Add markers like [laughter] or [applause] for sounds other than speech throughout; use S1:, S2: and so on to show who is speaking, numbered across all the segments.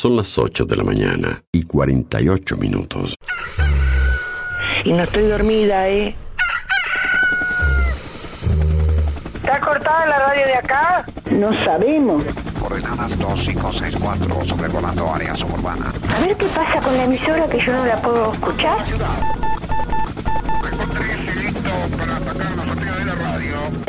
S1: Son las 8 de la mañana y 48 minutos.
S2: Y no estoy dormida, ¿eh? ¿Está cortada la radio de acá? No sabemos.
S3: Coordenadas 2564 sobrevolando área suburbana.
S2: A ver qué pasa con la emisora que yo no la puedo escuchar.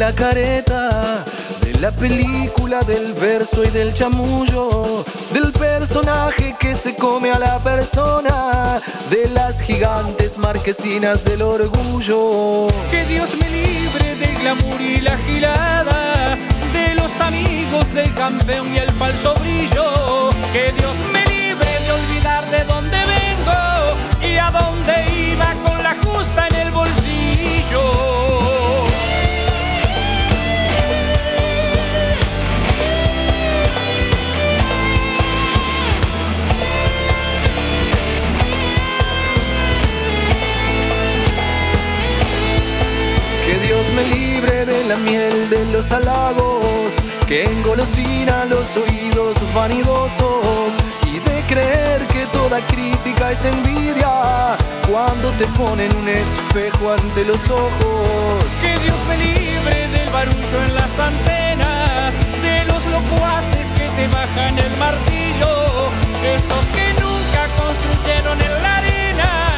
S4: La careta, de la película, del verso y del chamullo, del personaje que se come a la persona, de las gigantes marquesinas del orgullo.
S5: Que Dios me libre del glamour y la gilada, de los amigos del campeón y el falso brillo. Que Dios me libre de olvidar de dónde vengo y a dónde iba
S4: que engolosina los oídos vanidosos y de creer que toda crítica es envidia cuando te ponen un espejo ante los ojos.
S5: Que Dios me libre del barullo en las antenas, de los locuaces que te bajan el martillo, esos que nunca construyeron en la arena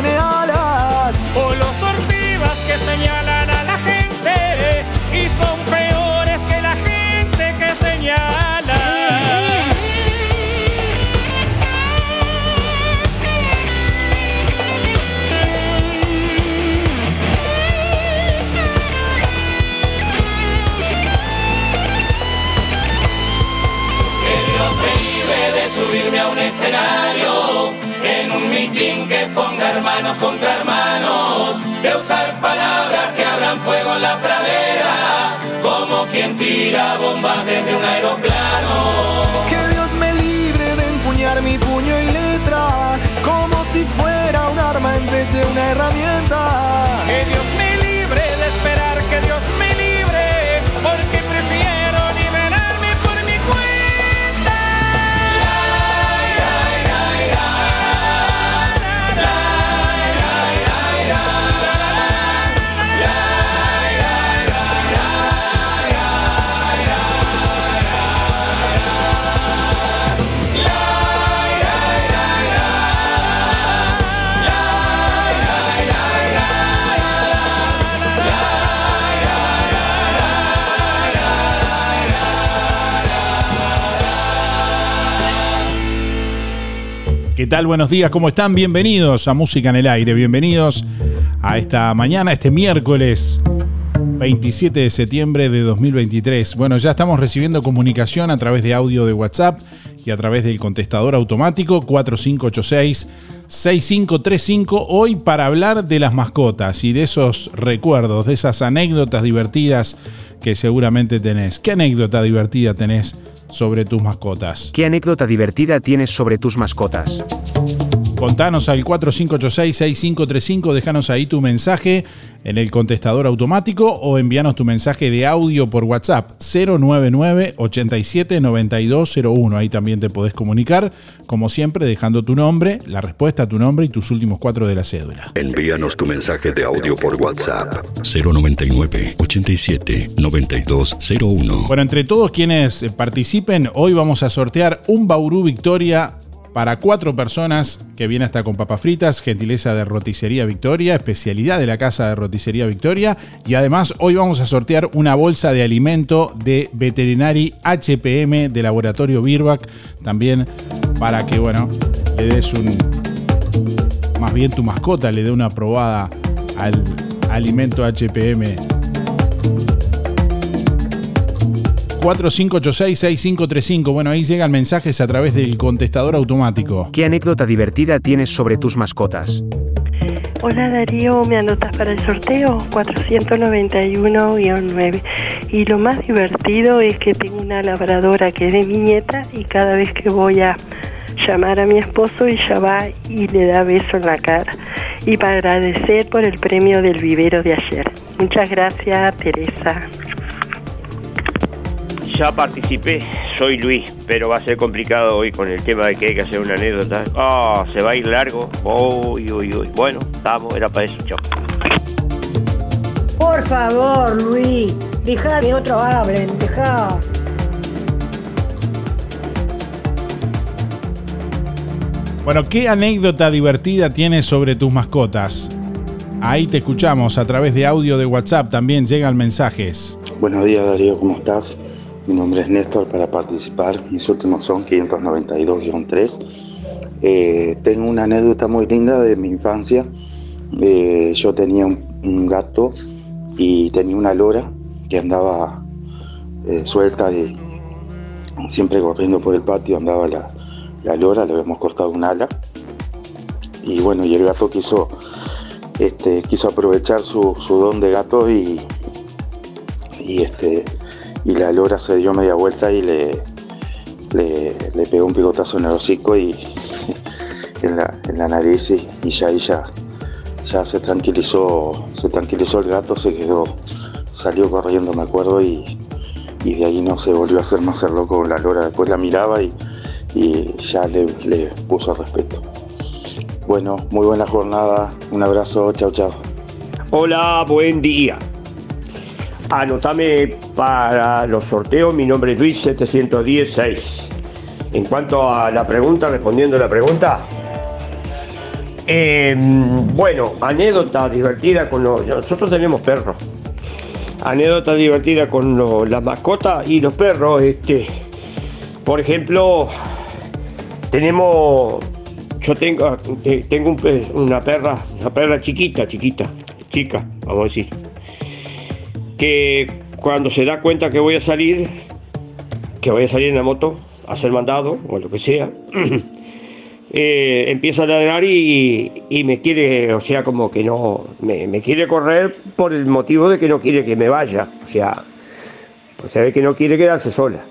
S6: tiene
S4: alas.
S6: Hermanos contra hermanos, de usar palabras que abran fuego en la pradera, como quien tira bombas desde un aeroplano.
S4: Que Dios me libre de empuñar mi puño y letra, como si fuera un arma en vez de una herramienta.
S7: Tal? Buenos días, ¿cómo están? Bienvenidos a Música en el Aire, bienvenidos a esta mañana, este miércoles 27 de septiembre de 2023. Bueno, ya estamos recibiendo comunicación a través de audio de WhatsApp y a través del contestador automático 4586-6535 hoy para hablar de las mascotas y de esos recuerdos, de esas anécdotas divertidas que seguramente tenés. ¿Qué anécdota divertida tenés sobre tus mascotas?
S8: ¿Qué anécdota divertida tienes sobre tus mascotas?
S7: Contanos al 4586-6535, déjanos ahí tu mensaje en el contestador automático o envíanos tu mensaje de audio por WhatsApp 099 87 9201. Ahí también te podés comunicar, como siempre, dejando tu nombre, la respuesta a tu nombre y tus últimos cuatro de la cédula.
S1: Envíanos tu mensaje de audio por WhatsApp 099 87 9201.
S7: Bueno, entre todos quienes participen, hoy vamos a sortear un Bauru Victoria para cuatro personas que viene hasta con papas fritas, gentileza de Roticería Victoria, especialidad de la casa de Roticería Victoria. Y además hoy vamos a sortear una bolsa de alimento de Veterinary HPM de Laboratorio Birbac, también para que, bueno, le des un... Más bien tu mascota le dé una probada al alimento HPM 4586-6535. Bueno, ahí llegan mensajes a través del contestador automático.
S8: ¿Qué anécdota divertida tienes sobre tus mascotas?
S9: Hola Darío, ¿me anotas para el sorteo? 491-9. Y lo más divertido es que tengo una labradora que es de mi nieta y cada vez que voy a llamar a mi esposo ella va y le da beso en la cara. Y para agradecer por el premio del vivero de ayer. Muchas gracias, Teresa
S10: ya participé, soy Luis, pero va a ser complicado hoy con el tema de que hay que hacer una anécdota. Ah, se va a ir largo. Uy, uy, uy. Bueno, estamos, era para eso, chao.
S11: Por favor, Luis, deja que otros hablen, deja.
S7: Bueno, ¿qué anécdota divertida tienes sobre tus mascotas? Ahí te escuchamos a través de audio de WhatsApp, también llegan mensajes.
S12: Buenos días Darío, ¿cómo estás? Mi nombre es Néstor para participar. Mis últimos son 592-3. Eh, tengo una anécdota muy linda de mi infancia. Eh, yo tenía un, gato y tenía una lora que andaba eh, suelta y siempre corriendo por el patio andaba la, lora, le habíamos cortado un ala. Y bueno, y el gato quiso, este, quiso aprovechar su, don de gato y, y este, y la lora se dio media vuelta y le, le, pegó un picotazo en el hocico y [laughs] en, la, nariz y, ya ahí ya, se tranquilizó, se tranquilizó el gato, se quedó, salió corriendo me acuerdo y, de ahí no se volvió a hacer más ser loco con la lora, después la miraba y, ya le, le puso respeto. Bueno, muy buena jornada, un abrazo, chao chao.
S10: Hola, buen día. Anotame para los sorteos, mi nombre es Luis 716. En cuanto a la pregunta, respondiendo a la pregunta, em, bueno, anécdota divertida con los. Nosotros tenemos perros. Anécdota divertida con las mascotas y los perros. Este, por ejemplo, tenemos. Yo tengo, eh, tengo una perra, una perra chiquita, chiquita, chica, vamos a decir que cuando se da cuenta que voy a salir, que voy a salir en la moto, a ser mandado o lo que sea, [clears throat] eh, empieza a ladrar y, me quiere, o sea, como que no, me, quiere correr por el motivo de que no quiere que me vaya, o sea, se ve que no quiere quedarse sola.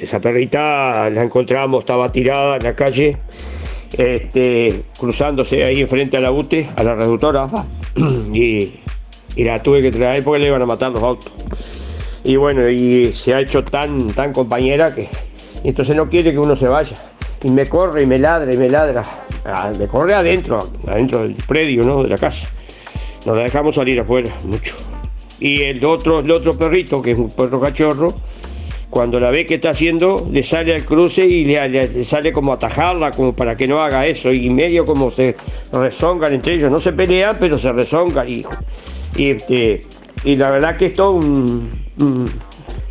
S10: Esa perrita la encontramos, estaba tirada en la calle, este, cruzándose ahí enfrente a la UTE, a la reductora, [clears throat] y y la tuve que traer porque le iban a matar los autos. Y bueno, y se ha hecho tan, tan compañera que entonces no quiere que uno se vaya. Y me corre y me ladra y me ladra. Ah, me corre adentro, adentro del predio, ¿no? De la casa. Nos la dejamos salir afuera, mucho. Y el otro, el otro perrito, que es un perro cachorro, cuando la ve que está haciendo, le sale al cruce y le, sale como atajarla, como para que no haga eso. Y medio como se rezongan entre ellos. No se pelean, pero se rezongan. Y y, este, y la verdad que esto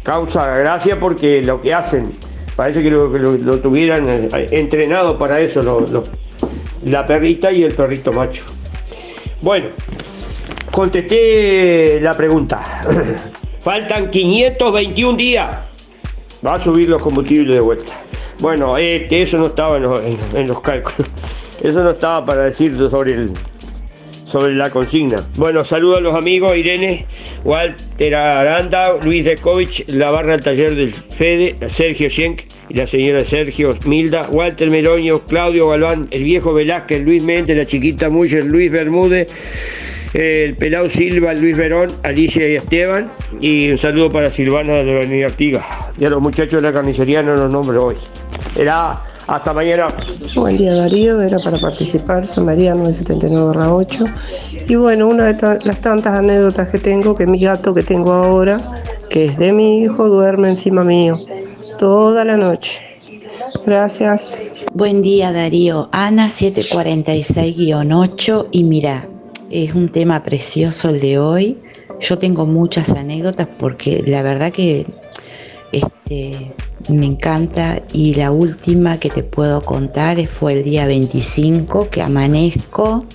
S10: causa gracia porque lo que hacen, parece que lo, tuvieran eh, entrenado para eso, la perrita y el perrito macho. Bueno, contesté la pregunta. [clears throat] Faltan 521 días. Va a subir los combustibles de vuelta. Bueno, este, eso no estaba en los, en los cálculos. Eso no estaba para decir sobre el, sobre la consigna. Bueno, saludo a los amigos Irene, Walter Aranda, Luis Dekovich, la barra del taller del Fede, Sergio Schenk y la señora Sergio Milda, Walter Meloño, Claudio Galván, el viejo Velázquez, Luis Méndez, la chiquita Muller, Luis Bermúdez, el Pelao Silva, Luis Verón, Alicia y Esteban. Y un saludo para Silvana de la Avenida Artigas. Y a los muchachos de la carnicería no los nombro hoy. Era hasta mañana.
S13: Buen día Darío, era para participar, soy María 979-8. Y bueno, una de las tantas anécdotas que tengo, que mi gato que tengo ahora, que es de mi hijo, duerme encima mío toda la noche. Gracias.
S14: Buen día Darío, Ana 746-8 y mira, es un tema precioso el de hoy. Yo tengo muchas anécdotas porque la verdad que este, me encanta. Y la última que te puedo contar fue el día 25 que amanezco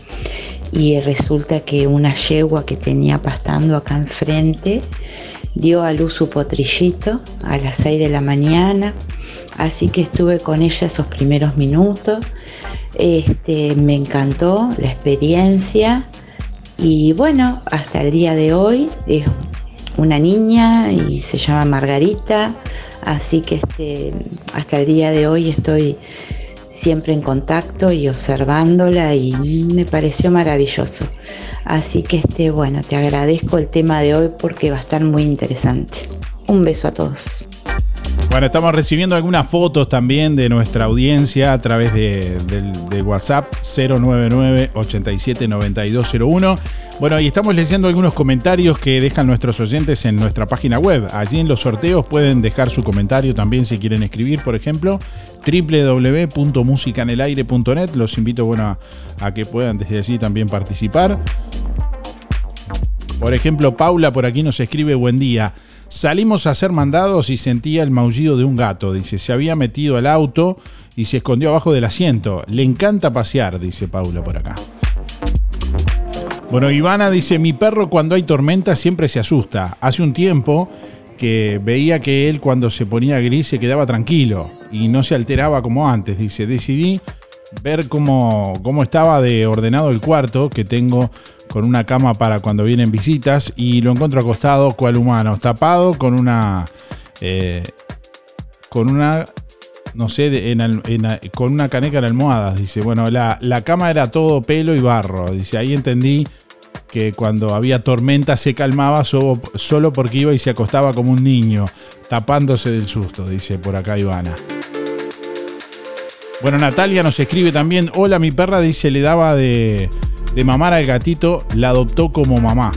S14: y resulta que una yegua que tenía pastando acá enfrente dio a luz su potrillito a las 6 de la mañana, así que estuve con ella esos primeros minutos. Este, me encantó la experiencia. Y bueno, hasta el día de hoy es una niña y se llama Margarita, así que este, hasta el día de hoy estoy siempre en contacto y observándola y me pareció maravilloso. Así que este, bueno, te agradezco el tema de hoy porque va a estar muy interesante. Un beso a todos.
S7: Bueno, estamos recibiendo algunas fotos también de nuestra audiencia a través de, del- del WhatsApp 099-879201. Bueno, y estamos leyendo algunos comentarios que dejan nuestros oyentes en nuestra página web. Allí en los sorteos pueden dejar su comentario también si quieren escribir, por ejemplo, www.musicanelaire.net. Los invito bueno, a, a que puedan desde allí también participar. Por ejemplo, Paula por aquí nos escribe buen día. Salimos a ser mandados y sentía el maullido de un gato. Dice, se había metido al auto y se escondió abajo del asiento. Le encanta pasear, dice Paula por acá. Bueno, Ivana dice, mi perro cuando hay tormenta siempre se asusta. Hace un tiempo que veía que él cuando se ponía gris se quedaba tranquilo y no se alteraba como antes. Dice, decidí ver cómo, cómo estaba de ordenado el cuarto que tengo con una cama para cuando vienen visitas y lo encuentro acostado cual humano, tapado con una... eh, con una no sé, de- en en con una caneca en almohadas. Dice, bueno, la, la cama era todo pelo y barro. Dice, ahí entendí que cuando había tormenta se calmaba so- solo porque iba y se acostaba como un niño, tapándose del susto, dice por acá Ivana. Bueno, Natalia nos escribe también, hola, mi perra dice, le daba de, de mamar al gatito, la adoptó como mamá.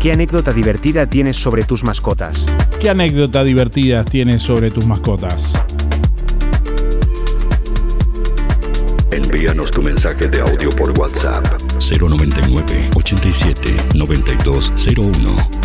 S8: ¿Qué anécdota divertida tienes sobre tus mascotas?
S7: ¿Qué anécdota divertidas tienes sobre tus mascotas?
S1: Envíanos tu mensaje de audio por WhatsApp 099 87 9201.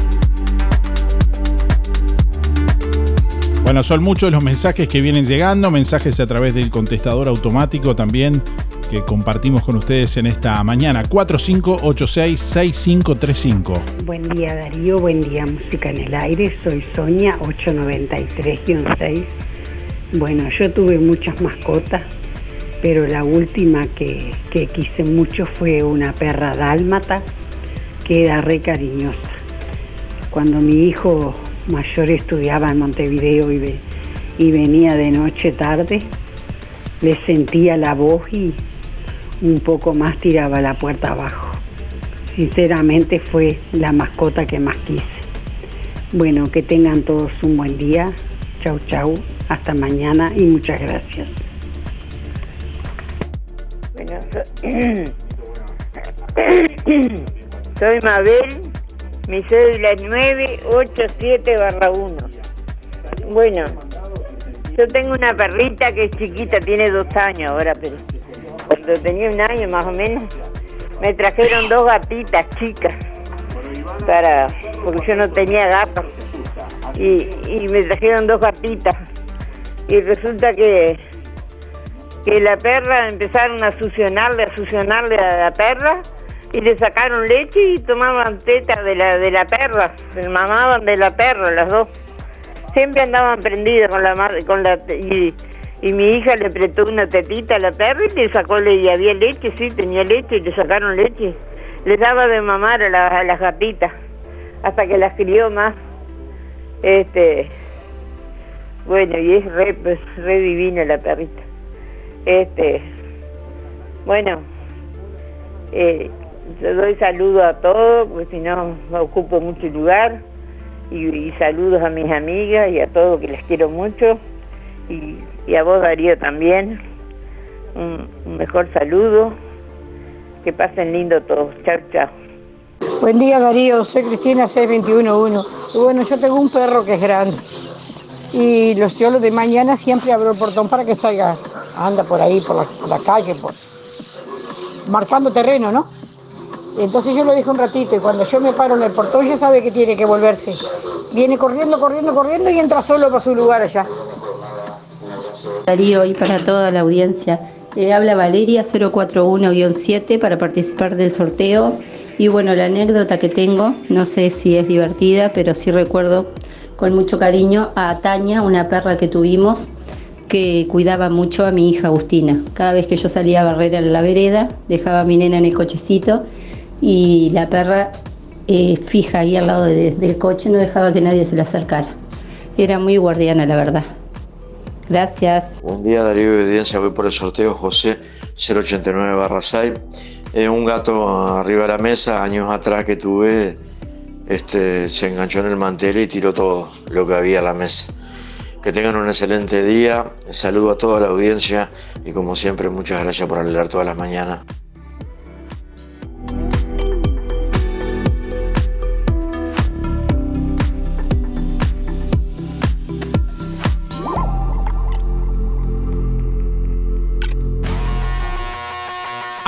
S7: Bueno, son muchos los mensajes que vienen llegando, mensajes a través del contestador automático también que compartimos con ustedes en esta mañana. 4586-6535.
S11: Buen día Darío, buen día Música en el Aire, soy Sonia 893-6. Bueno, yo tuve muchas mascotas, pero la última que, que quise mucho fue una perra dálmata que era re cariñosa. Cuando mi hijo mayor estudiaba en Montevideo y, ve- y venía de noche tarde, le sentía la voz y un poco más tiraba la puerta abajo. Sinceramente fue la mascota que más quise. Bueno, que tengan todos un buen día. Chau, chau. Hasta mañana y muchas gracias.
S2: Bueno, so- [clears throat] soy Mabel, mi cédula es 987 1. Bueno, yo tengo una perrita que es chiquita, tiene dos años ahora, pero cuando tenía un año más o menos, me trajeron dos gatitas chicas, para, porque yo no tenía gatos, y, y me trajeron dos gatitas, y resulta que que la perra empezaron a succionarle, a succionarle a la perra y le sacaron leche y tomaban teta de la de la perra, mamaban de la perra las dos. Siempre andaban prendidas con la madre, con la y, y mi hija le prestó una tetita a la perra y le sacó le y había leche, sí, tenía leche y le sacaron leche. Le daba de mamar a, la- a las gatitas hasta que las crió más. Este, bueno, y es re, pues, divina la perrita. Este, bueno, eh, yo doy saludos a todos, porque si no ocupo mucho lugar. Y, saludos a mis amigas y a todos que les quiero mucho. Y, a vos Darío también. Un, mejor saludo. Que pasen lindo todos. Chao, chao.
S15: Buen día Darío, soy Cristina 6211. Y bueno, yo tengo un perro que es grande. Y los yo los de mañana siempre abro el portón para que salga. Anda por ahí, por la, por la calle, por, marcando terreno, ¿no? Entonces yo lo dejo un ratito y cuando yo me paro en el portón ya sabe que tiene que volverse. Viene corriendo, corriendo, corriendo y entra solo para su lugar allá.
S16: Darío y para toda la audiencia. Eh, habla Valeria 041-7 para participar del sorteo. Y bueno, la anécdota que tengo, no sé si es divertida, pero sí recuerdo con mucho cariño a Tania, una perra que tuvimos que cuidaba mucho a mi hija Agustina. Cada vez que yo salía a barrer en la vereda, dejaba a mi nena en el cochecito y la perra eh, fija ahí al lado de- del coche, no dejaba que nadie se le acercara. Era muy guardiana, la verdad. Gracias.
S17: Buen día Darío y audiencia, voy por el sorteo José 089 barra 6. Eh, un gato arriba de la mesa, años atrás que tuve, este, se enganchó en el mantel y tiró todo lo que había en la mesa. Que tengan un excelente día, saludo a toda la audiencia y como siempre muchas gracias por alegrar todas las mañanas.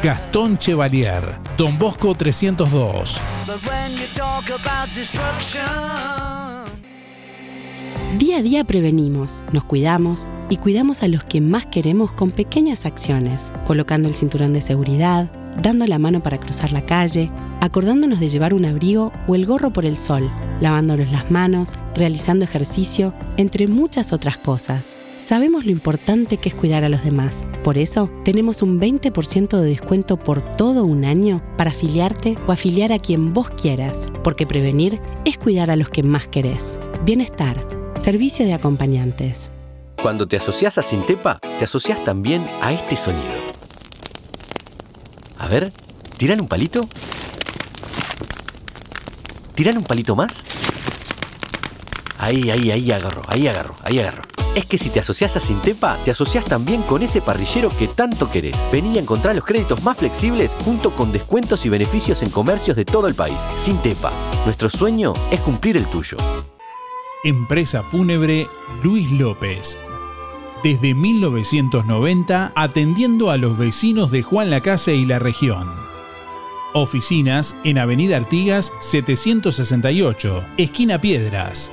S7: Gastón Chevalier, Don Bosco 302.
S18: Día a día prevenimos, nos cuidamos y cuidamos a los que más queremos con pequeñas acciones, colocando el cinturón de seguridad, dando la mano para cruzar la calle, acordándonos de llevar un abrigo o el gorro por el sol, lavándonos las manos, realizando ejercicio, entre muchas otras cosas. Sabemos lo importante que es cuidar a los demás. Por eso, tenemos un 20% de descuento por todo un año para afiliarte o afiliar a quien vos quieras, porque prevenir es cuidar a los que más querés. Bienestar, servicio de acompañantes.
S19: Cuando te asocias a Sintepa, te asocias también a este sonido. A ver, ¿tiran un palito? ¿Tiran un palito más? Ahí, ahí, ahí agarro, ahí agarro, ahí agarro. Es que si te asocias a Sintepa, te asocias también con ese parrillero que tanto querés. Vení a encontrar los créditos más flexibles junto con descuentos y beneficios en comercios de todo el país. Sintepa, nuestro sueño es cumplir el tuyo.
S7: Empresa Fúnebre Luis López. Desde 1990 atendiendo a los vecinos de Juan Lacase y la región. Oficinas en Avenida Artigas 768, esquina Piedras.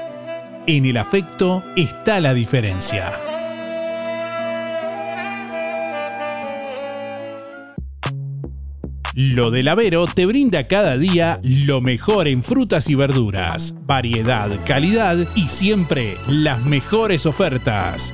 S7: en el afecto está la diferencia. Lo del Avero te brinda cada día lo mejor en frutas y verduras, variedad, calidad y siempre las mejores ofertas.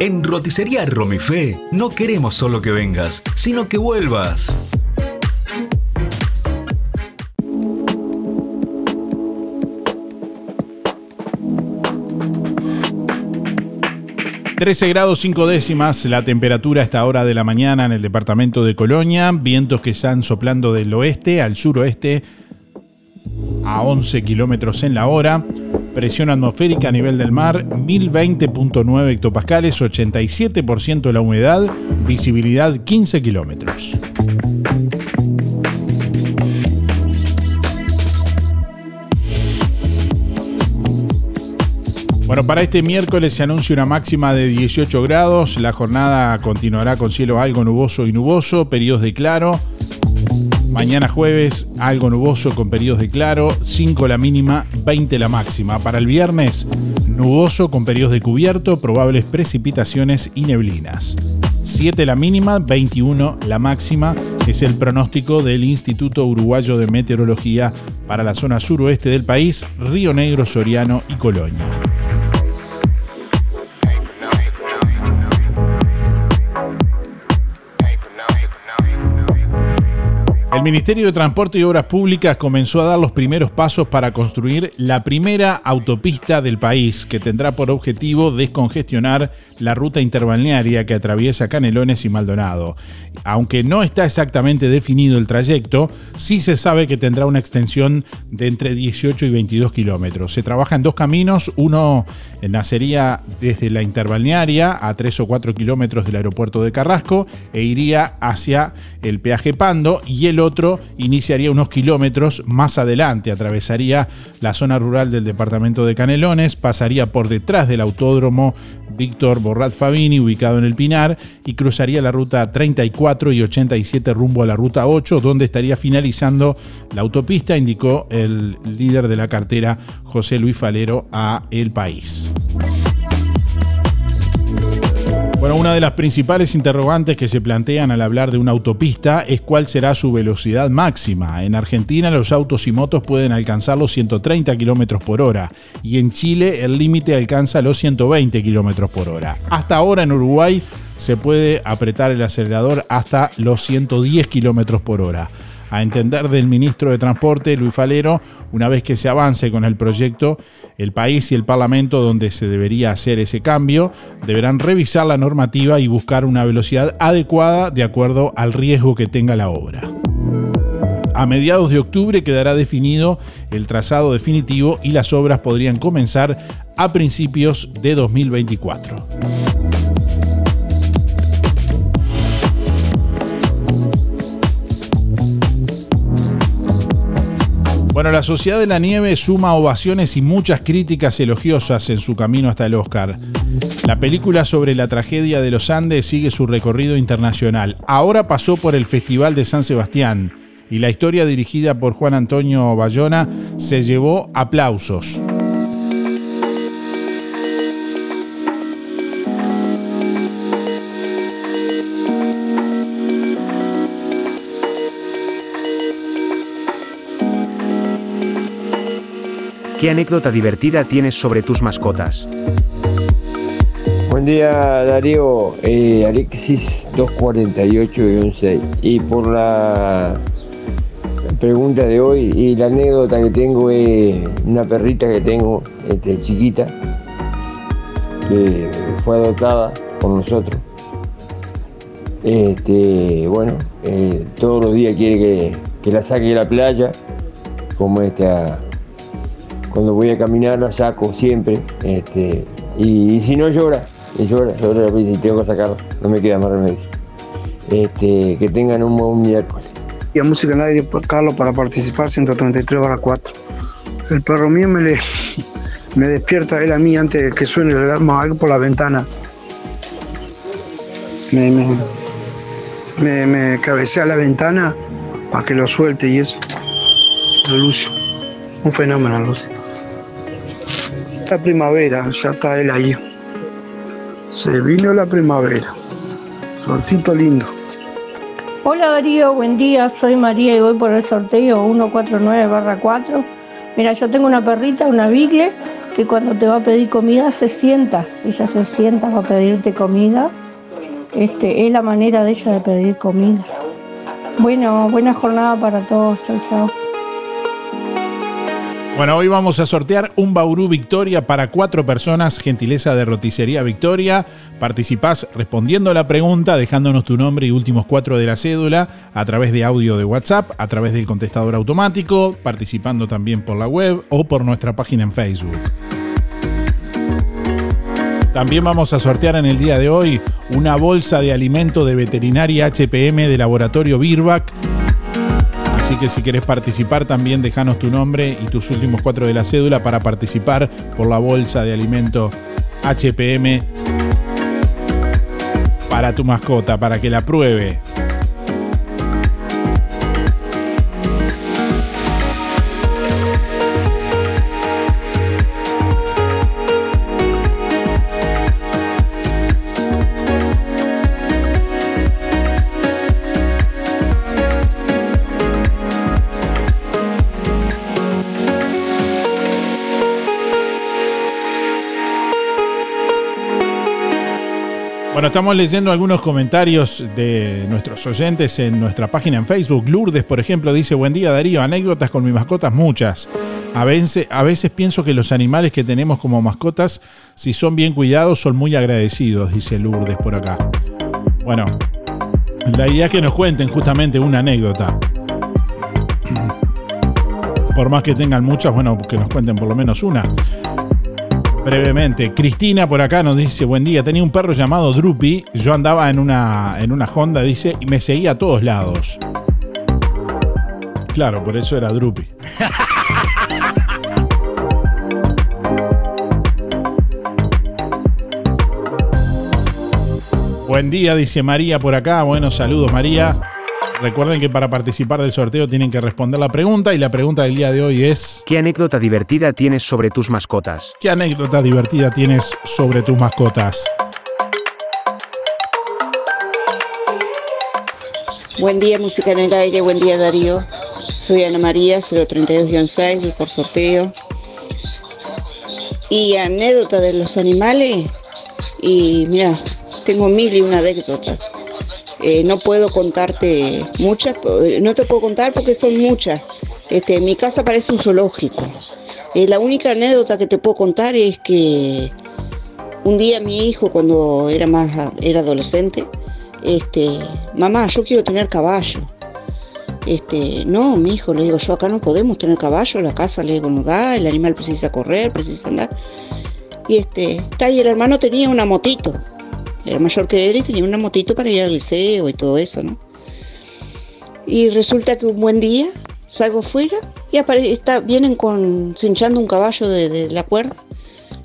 S20: En Roticería Romifé no queremos solo que vengas, sino que vuelvas.
S7: ...13 grados 5 décimas la temperatura a esta hora de la mañana en el departamento de Colonia, vientos que están soplando del oeste al suroeste a 11 kilómetros en la hora, presión atmosférica a nivel del mar 1020.9 hectopascales, 87% la humedad, visibilidad 15 kilómetros. Bueno, para este miércoles se anuncia una máxima de 18 grados. La jornada continuará con cielo algo nuboso y nuboso, periodos de claro. Mañana jueves, algo nuboso con periodos de claro, 5 la mínima, 20 la máxima. Para el viernes, nuboso con periodos de cubierto, probables precipitaciones y neblinas. 7 la mínima, 21 la máxima, es el pronóstico del Instituto Uruguayo de Meteorología para la zona suroeste del país, Río Negro, Soriano y Colonia. El Ministerio de Transporte y Obras Públicas comenzó a dar los primeros pasos para construir la primera autopista del país, que tendrá por objetivo descongestionar la ruta interbalnearia que atraviesa Canelones y Maldonado. Aunque no está exactamente definido el trayecto, sí se sabe que tendrá una extensión de entre 18 y 22 kilómetros. Se trabaja en dos caminos, uno nacería desde la interbalnearia a 3 o 4 kilómetros del aeropuerto de Carrasco e iría hacia el peaje Pando y el otro iniciaría unos kilómetros más adelante, atravesaría la zona rural del departamento de Canelones, pasaría por detrás del autódromo Víctor Borrat Fabini, ubicado en el Pinar, y cruzaría la ruta 34 y 87 rumbo a la ruta 8, donde estaría finalizando la autopista, indicó el líder de la cartera José Luis Falero a El País. Bueno, una de las principales interrogantes que se plantean al hablar de una autopista es cuál será su velocidad máxima. En Argentina los autos y motos pueden alcanzar los 130 km por hora y en Chile el límite alcanza los 120 km por hora. Hasta ahora en Uruguay se puede apretar el acelerador hasta los 110 km por hora a entender del ministro de Transporte, Luis Falero, una vez que se avance con el proyecto, el país y el Parlamento donde se debería hacer ese cambio deberán revisar la normativa y buscar una velocidad adecuada de acuerdo al riesgo que tenga la obra. A mediados de octubre quedará definido el trazado definitivo y las obras podrían comenzar a principios de 2024. Bueno, la Sociedad de la Nieve suma ovaciones y muchas críticas elogiosas en su camino hasta el Oscar. La película sobre la tragedia de los Andes sigue su recorrido internacional. Ahora pasó por el Festival de San Sebastián y la historia dirigida por Juan Antonio Bayona se llevó aplausos.
S8: ¿Qué anécdota divertida tienes sobre tus mascotas?
S21: Buen día Darío, eh, Alexis 248-6. Y por la pregunta de hoy y la anécdota que tengo es una perrita que tengo este, chiquita que fue adoptada por nosotros. Este, bueno, eh, todos los días quiere que, que la saque de la playa, como esta, cuando voy a caminar la saco siempre, este, y, si no llora, llora, llora y tengo que sacarla, no me queda más remedio. Este, que tengan un buen miércoles.
S22: Y a música en aire por Carlos para participar 133 barra 4. El perro mío me, le, me despierta él a mí antes de que suene el alarma algo por la ventana. Me, me, me, me cabecea la ventana para que lo suelte y eso. Lucio. Un fenómeno, Lucio. La primavera, ya está él ahí. Se vino la primavera. Solcito lindo.
S23: Hola Darío, buen día, soy María y voy por el sorteo 149-4. Mira, yo tengo una perrita, una bigle, que cuando te va a pedir comida se sienta. Ella se sienta para pedirte comida. Este, es la manera de ella de pedir comida. Bueno, buena jornada para todos. Chau, chau.
S7: Bueno, hoy vamos a sortear un Bauru Victoria para cuatro personas, gentileza de Roticería Victoria. Participás respondiendo a la pregunta, dejándonos tu nombre y últimos cuatro de la cédula a través de audio de WhatsApp, a través del contestador automático, participando también por la web o por nuestra página en Facebook. También vamos a sortear en el día de hoy una bolsa de alimento de veterinaria HPM de laboratorio Birbac. Así que si querés participar también dejanos tu nombre y tus últimos cuatro de la cédula para participar por la bolsa de alimento HPM para tu mascota, para que la pruebe. Bueno, estamos leyendo algunos comentarios de nuestros oyentes en nuestra página en Facebook. Lourdes, por ejemplo, dice, buen día Darío, anécdotas con mis mascotas muchas. A veces, a veces pienso que los animales que tenemos como mascotas, si son bien cuidados, son muy agradecidos, dice Lourdes por acá. Bueno, la idea es que nos cuenten justamente una anécdota. Por más que tengan muchas, bueno, que nos cuenten por lo menos una. Brevemente, Cristina por acá nos dice, buen día, tenía un perro llamado Drupi, yo andaba en una, en una Honda, dice, y me seguía a todos lados. Claro, por eso era Drupi. [laughs] Buen día, dice María por acá. Bueno, saludos María. Recuerden que para participar del sorteo tienen que responder la pregunta y la pregunta del día de hoy es...
S8: ¿Qué anécdota divertida tienes sobre tus mascotas?
S7: ¿Qué anécdota divertida tienes sobre tus mascotas?
S24: Buen día, música en el aire, buen día Darío. Soy Ana María, 032-6, voy por sorteo. Y anécdota de los animales, y mira, tengo mil y una anécdota. Eh, no puedo contarte muchas, eh, no te puedo contar porque son muchas. Este, mi casa parece un zoológico. Eh, la única anécdota que te puedo contar es que un día mi hijo, cuando era más era adolescente, este, mamá, yo quiero tener caballo. Este, no, mi hijo, le digo, yo acá no podemos tener caballo, la casa le digo no da, el animal precisa correr, precisa andar. Y este, y el hermano tenía una motito, era mayor que él y tenía una motito para ir al liceo y todo eso, ¿no? Y resulta que un buen día salgo fuera y apare- está, vienen con cinchando un caballo de, de la cuerda.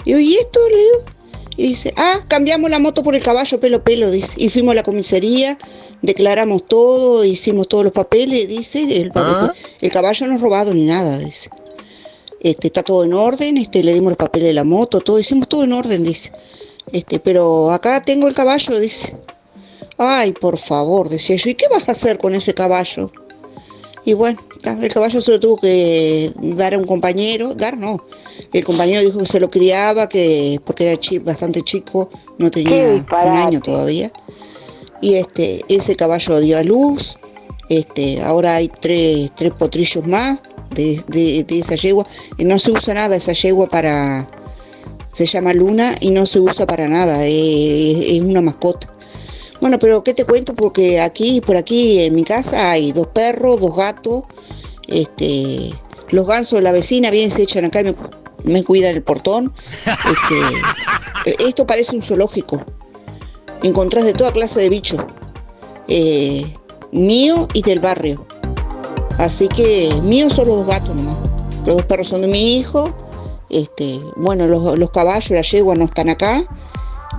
S24: Y digo, ¿y esto? Le digo. Y dice, ah, cambiamos la moto por el caballo pelo pelo, dice. Y fuimos a la comisaría, declaramos todo, hicimos todos los papeles, dice, el, el caballo no es robado ni nada, dice. Este, está todo en orden, este, le dimos el papel de la moto, todo, hicimos todo en orden, dice. Este, pero acá tengo el caballo, dice. Ay, por favor, decía yo, ¿y qué vas a hacer con ese caballo? Y bueno, el caballo se lo tuvo que dar a un compañero, dar no. El compañero dijo que se lo criaba, que porque era chi- bastante chico, no tenía un año todavía. Y este, ese caballo dio a luz. Este, ahora hay tres, tres potrillos más de, de- de esa yegua. Y no se usa nada esa yegua para, Se llama Luna y no se usa para nada, es, es una mascota. Bueno, pero ¿qué te cuento? Porque aquí, por aquí en mi casa hay dos perros, dos gatos, este, los gansos de la vecina vienen, se echan acá y me, me cuidan el portón. Este, [laughs] esto parece un zoológico. Encontrás de toda clase de bichos. Eh, mío y del barrio. Así que míos son los dos gatos nomás. Los dos perros son de mi hijo. Este, bueno, los, los caballos, la yegua no están acá.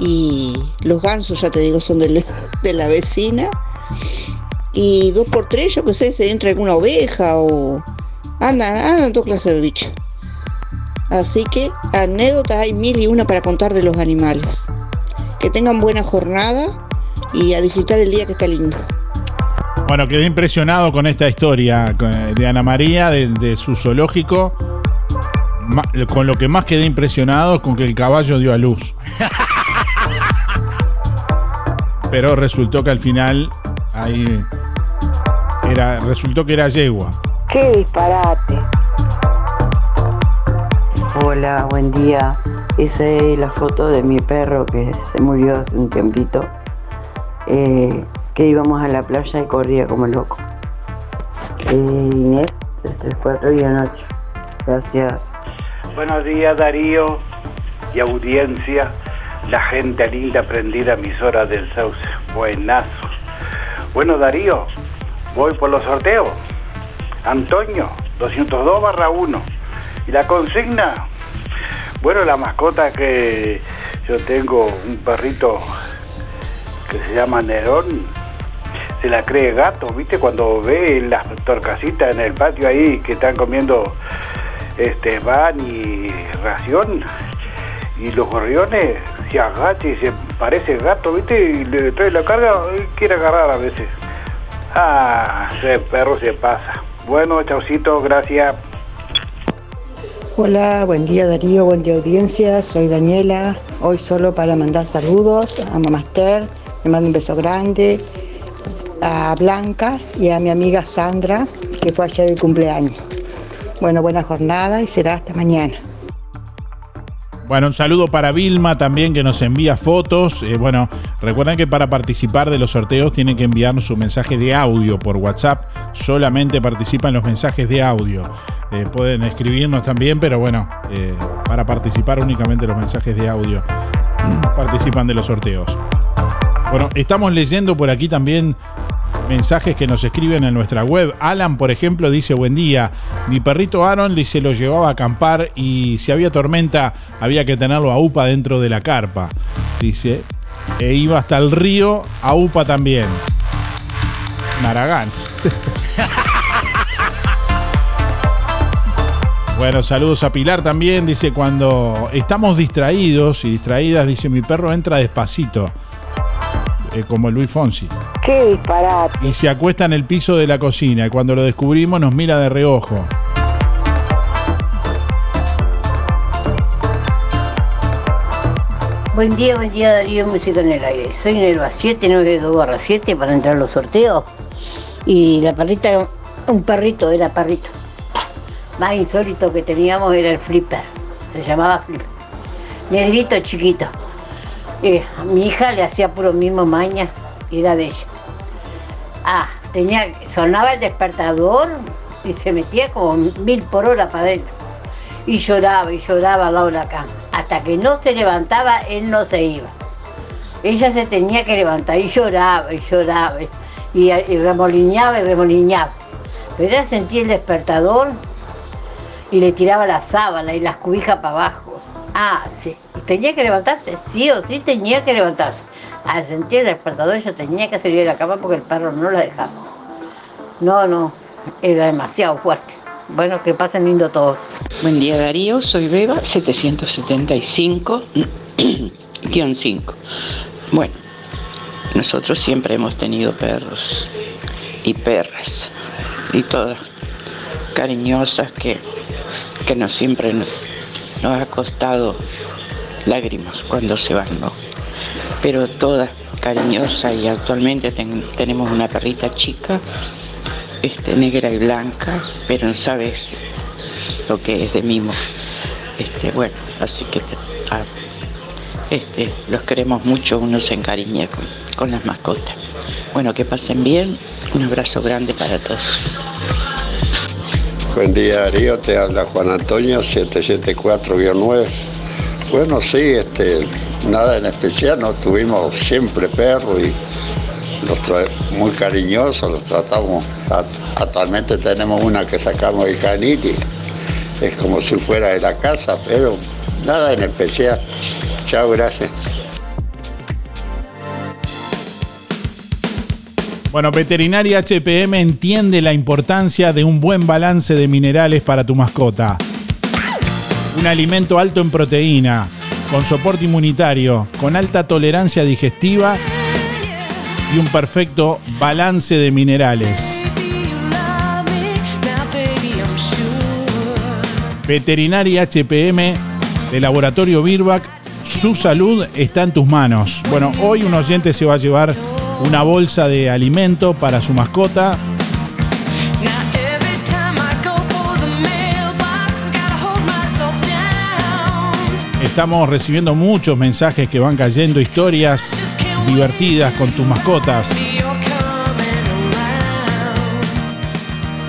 S24: Y los gansos, ya te digo, son [laughs] de, la vecina. Y dos por tres, yo qué sé, se entra alguna oveja o andan, andan toda clase de bichos. Así que anécdotas hay mil y una para contar de los animales. Que tengan buena jornada y a disfrutar el día que está lindo.
S7: Bueno, quedé impresionado con esta historia con- de Ana María, de su zoológico. Con lo que más quedé impresionado es con que el caballo dio a luz. Pero resultó que al final ahí era, resultó que era yegua.
S25: ¡Qué disparate!
S26: Hola, buen día. Esa es la foto de mi perro que se murió hace un tiempito. eh, que íbamos a la playa y corría como loco. Eh, Inés, 334 y 8. Gracias.
S27: Buenos días Darío y audiencia, la gente linda prendida emisora del Sauce. Buenazo. Bueno Darío, voy por los sorteos. Antonio, 202 barra 1. Y la consigna, bueno, la mascota que yo tengo, un perrito que se llama Nerón, se la cree gato, ¿viste? Cuando ve las torcasitas en el patio ahí que están comiendo este van y ración y los gorriones se agacha y se parece gato, ¿viste? Y le trae la carga y quiere agarrar a veces. Ah, ese perro se pasa. Bueno, chaucito, gracias.
S28: Hola, buen día Darío, buen día audiencia, soy Daniela, hoy solo para mandar saludos a Mamaster, le mando un beso grande, a Blanca y a mi amiga Sandra, que fue ayer el cumpleaños. Bueno, buena jornada y será hasta mañana.
S7: Bueno, un saludo para Vilma también que nos envía fotos. Eh, bueno, recuerden que para participar de los sorteos tienen que enviarnos su mensaje de audio por WhatsApp. Solamente participan los mensajes de audio. Eh, pueden escribirnos también, pero bueno, eh, para participar únicamente los mensajes de audio participan de los sorteos. Bueno, estamos leyendo por aquí también mensajes que nos escriben en nuestra web. Alan, por ejemplo, dice, buen día, mi perrito Aaron se lo llevaba a acampar y si había tormenta había que tenerlo a UPA dentro de la carpa. Dice, e iba hasta el río a UPA también. Maragán. [laughs] Bueno, saludos a Pilar también. Dice, cuando estamos distraídos y distraídas, dice, mi perro entra despacito. Eh, como Luis Fonsi.
S25: ¡Qué disparate!
S7: Y se acuesta en el piso de la cocina y cuando lo descubrimos nos mira de reojo.
S29: Buen día, buen día Darío Música en el aire. Soy Nelva 792 barra 7 para entrar a los sorteos. Y la perrita, un perrito, era perrito. Más insólito que teníamos era el flipper. Se llamaba flipper. Negrito chiquito. Eh, a mi hija le hacía puro mismo maña era de ella. Ah, tenía, sonaba el despertador y se metía como mil por hora para adentro. Y lloraba y lloraba al lado de la. Hasta que no se levantaba, él no se iba. Ella se tenía que levantar y lloraba y lloraba y, y y remolineaba. Pero ella sentía el despertador y le tiraba la sábana y las cubijas para abajo. Ah, sí. Tenía que levantarse, sí o sí tenía que levantarse. Al sentir el despertador ella tenía que salir de la cama porque el perro no la dejaba. No, no, era demasiado fuerte. Bueno, que pasen lindo todos.
S30: Buen día Darío, soy Beba 775-5. [clears throat] Bueno, nosotros siempre hemos tenido perros y perras y todas cariñosas que, que nos siempre nos, ha costado lágrimas cuando se van, ¿no? Pero todas cariñosas y actualmente ten- tenemos una perrita chica, este, negra y blanca, pero no sabes lo que es de mimo. Este, bueno, así que. Este, los queremos mucho, uno se encariña con, con las mascotas. Bueno, que pasen bien, un abrazo grande para todos.
S31: Buen día Darío, te habla Juan Antonio 774-9. Bueno, sí, este, nada en especial, no tuvimos siempre perros y los muy cariñosos, los tratamos. Actualmente tenemos una que sacamos de canil y es como si fuera de la casa, pero nada en especial. Chao, gracias.
S7: Bueno, Veterinaria HPM entiende la importancia de un buen balance de minerales para tu mascota. Un alimento alto en proteína, con soporte inmunitario, con alta tolerancia digestiva y un perfecto balance de minerales. Veterinaria HPM de Laboratorio Birbac, su salud está en tus manos. Bueno, hoy un oyente se va a llevar una bolsa de alimento para su mascota. Estamos recibiendo muchos mensajes que van cayendo, historias divertidas con tus mascotas.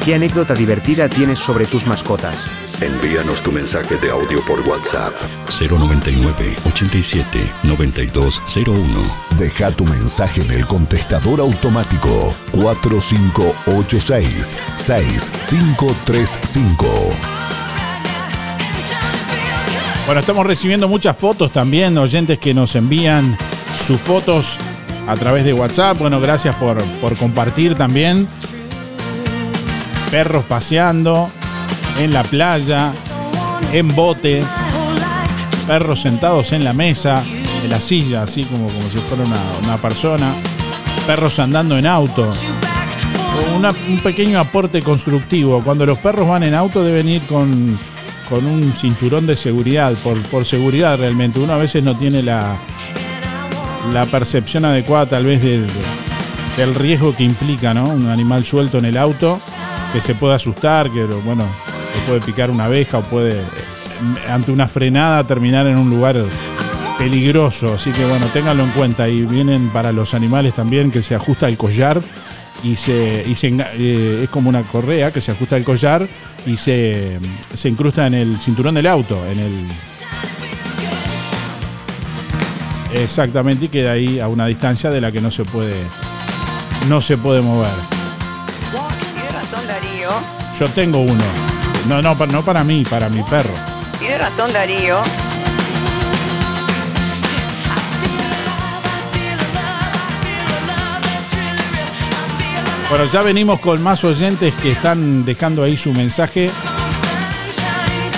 S8: ¿Qué anécdota divertida tienes sobre tus mascotas?
S1: Envíanos tu mensaje de audio por WhatsApp 099 87 9201.
S32: Deja tu mensaje en el contestador automático 4586 6535.
S7: Bueno, estamos recibiendo muchas fotos también, oyentes que nos envían sus fotos a través de WhatsApp. Bueno, gracias por, por compartir también. Perros paseando en la playa, en bote, perros sentados en la mesa, en la silla, así como, como si fuera una, persona, perros andando en auto. Un pequeño aporte constructivo. Cuando los perros van en auto deben ir con, con un cinturón de seguridad, por, por seguridad realmente. Uno a veces no tiene la, la percepción adecuada tal vez del, del riesgo que implica ¿no? un animal suelto en el auto, que se puede asustar, que bueno, puede picar una abeja o puede, eh, ante una frenada, terminar en un lugar peligroso. Así que bueno, ténganlo en cuenta. Y vienen para los animales también que se ajusta el collar y se, eh, es como una correa que se ajusta el collar y se, se incrusta en el cinturón del auto, en el exactamente y queda ahí a una distancia de la que no se puede no se puede mover.
S33: Darío,
S7: Yo tengo uno. No, no, no para mí, para mi perro.
S33: tiene razón Darío.
S7: Bueno, ya venimos con más oyentes que están dejando ahí su mensaje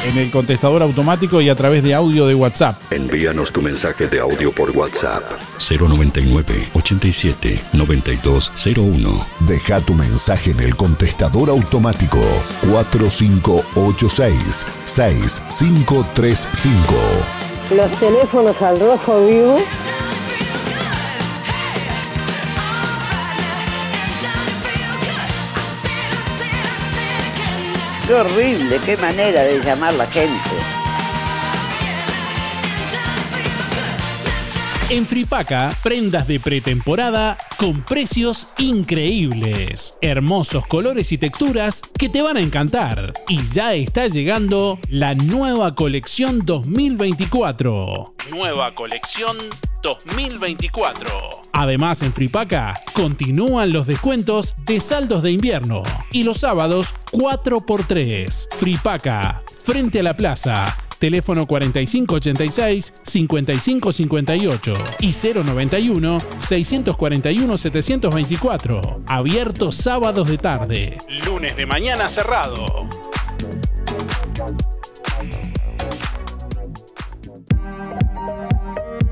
S7: en el contestador automático y a través de audio de WhatsApp.
S1: Envíanos tu mensaje de audio por WhatsApp 099 87 9201.
S32: Deja tu mensaje en el contestador automático 4586 6535.
S29: Los teléfonos al rojo vivo.
S33: Qué horrible, qué manera de llamar la gente.
S34: En Fripaca, prendas de pretemporada con precios increíbles. Hermosos colores y texturas que te van a encantar. Y ya está llegando la nueva colección 2024. Nueva colección 2024. Además, en Fripaca continúan los descuentos de saldos de invierno. Y los sábados 4x3. Fripaca, frente a la plaza. Teléfono 4586-5558 y 091-641-724. Abierto sábados de tarde. Lunes de mañana cerrado.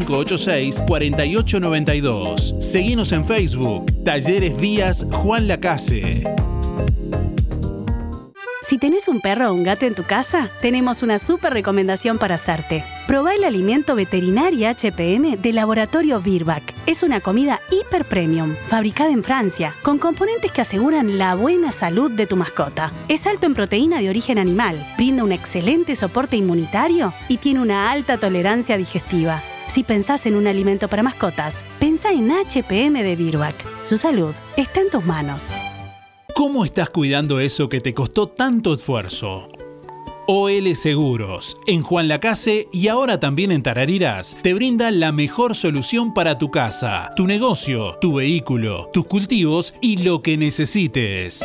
S7: 4892. Seguinos en Facebook. Talleres Díaz Juan Lacase.
S35: Si tenés un perro o un gato en tu casa, tenemos una súper recomendación para hacerte. Probá el alimento veterinaria HPM de Laboratorio Virbac. Es una comida hiper premium, fabricada en Francia, con componentes que aseguran la buena salud de tu mascota. Es alto en proteína de origen animal, brinda un excelente soporte inmunitario y tiene una alta tolerancia digestiva. Si pensás en un alimento para mascotas, pensá en HPM de Virbac. Su salud está en tus manos.
S7: ¿Cómo estás cuidando eso que te costó tanto esfuerzo? OL Seguros, en Juan Lacase y ahora también en Tarariras, te brinda la mejor solución para tu casa, tu negocio, tu vehículo, tus cultivos y lo que necesites.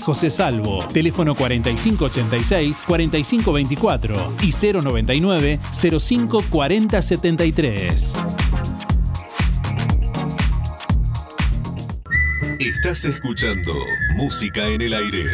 S7: José Salvo. Teléfono 4586-4524 y 099-054073.
S36: Estás escuchando Música en el Aire.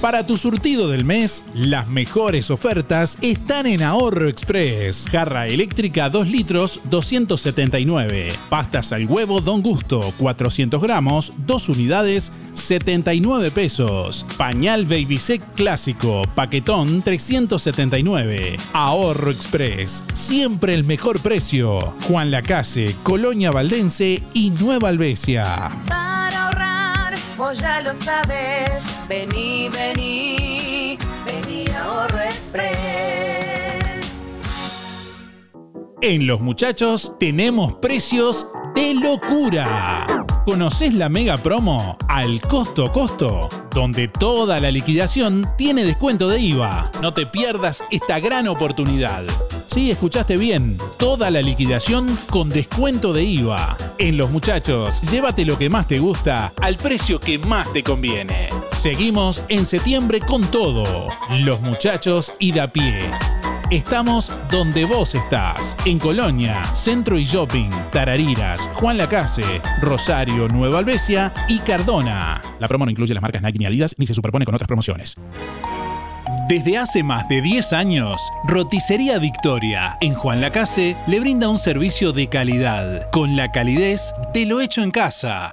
S7: Para tu surtido del mes, las mejores ofertas están en Ahorro Express. Jarra eléctrica 2 litros 279. Pastas al huevo Don Gusto 400 gramos, 2 unidades 79 pesos. Pañal Baby Sec clásico, paquetón 379. Ahorro Express, siempre el mejor precio. Juan Lacase, Colonia Valdense y Nueva Albesia.
S37: Vos ya lo sabes. Vení, vení, vení Ahorro Express.
S7: En Los Muchachos tenemos precios de locura. ¿Conoces la mega promo al costo costo? Donde toda la liquidación tiene descuento de IVA. No te pierdas esta gran oportunidad. Sí, escuchaste bien. Toda la liquidación con descuento de IVA. En Los Muchachos, llévate lo que más te gusta al precio que más te conviene. Seguimos en septiembre con todo. Los Muchachos ir a pie. Estamos donde vos estás, en Colonia, Centro y Shopping, Tarariras, Juan Lacase, Rosario, Nueva Albesia y Cardona. La promo no incluye las marcas Nike ni Adidas ni se superpone con otras promociones. Desde hace más de 10 años, Roticería Victoria en Juan Lacase le brinda un servicio de calidad, con la calidez de lo hecho en casa.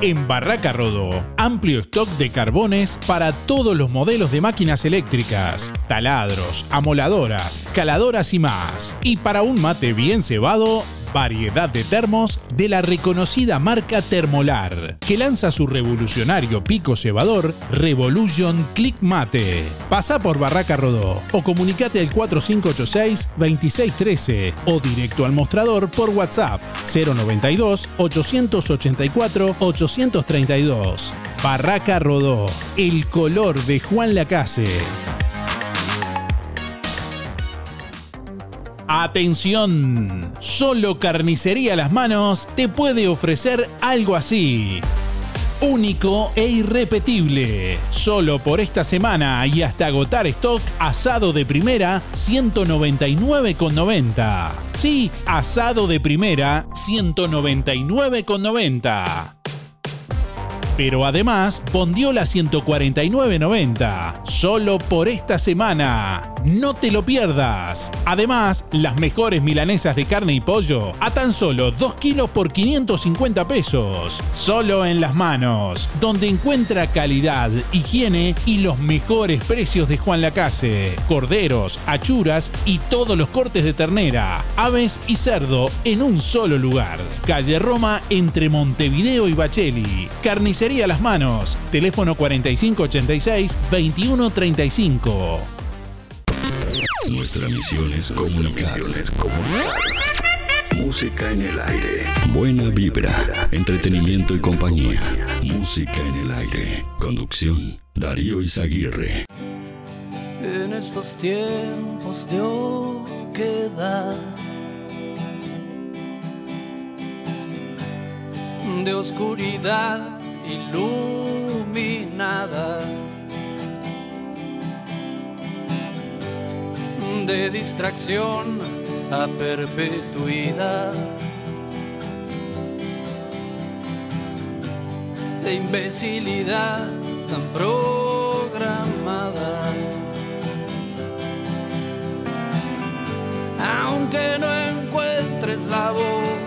S7: En Barraca Rodó, amplio stock de carbones para todos los modelos de máquinas eléctricas, taladros, amoladoras, caladoras y más. Y para un mate bien cebado, variedad de termos de la reconocida marca Termolar, que lanza su revolucionario pico cebador Revolution Click Mate. Pasa por Barraca Rodó o comunicate al 4586-2613 o directo al mostrador por WhatsApp 092 884 832. Barraca Rodó, el color de Juan Lacase. Atención, solo Carnicería Las Manos te puede ofrecer algo así. Único e irrepetible. Solo por esta semana y hasta agotar stock, asado de primera 199,90. Sí, asado de primera 199,90. Pero además, Bondiola 149.90. Solo por esta semana. No te lo pierdas. Además, las mejores milanesas de carne y pollo a tan solo 2 kilos por 550 pesos. Solo en las manos, donde encuentra calidad, higiene y los mejores precios de Juan Lacase. Corderos, achuras y todos los cortes de ternera, aves y cerdo en un solo lugar. Calle Roma entre Montevideo y Bacheli. Carnicería las manos. Teléfono 4586-2135.
S1: Nuestra misión es comunicar. Música en el aire. Buena vibra, entretenimiento y compañía. Música en el aire. Conducción, Darío Izaguirre.
S5: En estos tiempos de oquedad, de oscuridad iluminada de distracción a perpetuidad. De imbecilidad tan programada. Aunque no encuentres la voz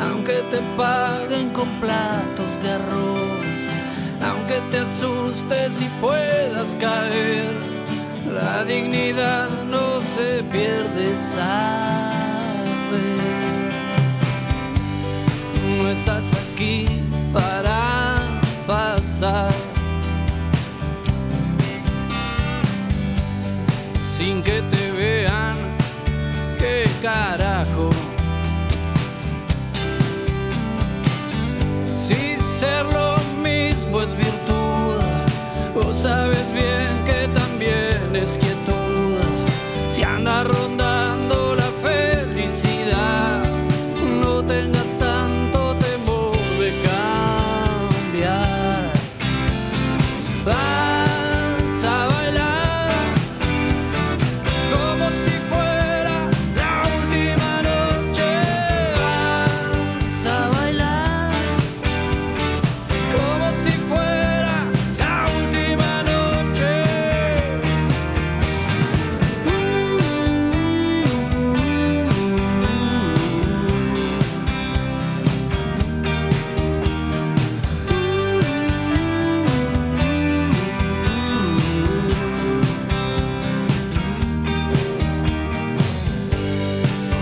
S5: aunque te paguen con platos de arroz, aunque te asustes y puedas caer, la dignidad no se pierde, sabes. No estás aquí para pasar. Sin que te vean, qué carajo. Si ser lo mismo es virtud, vos sabes bien que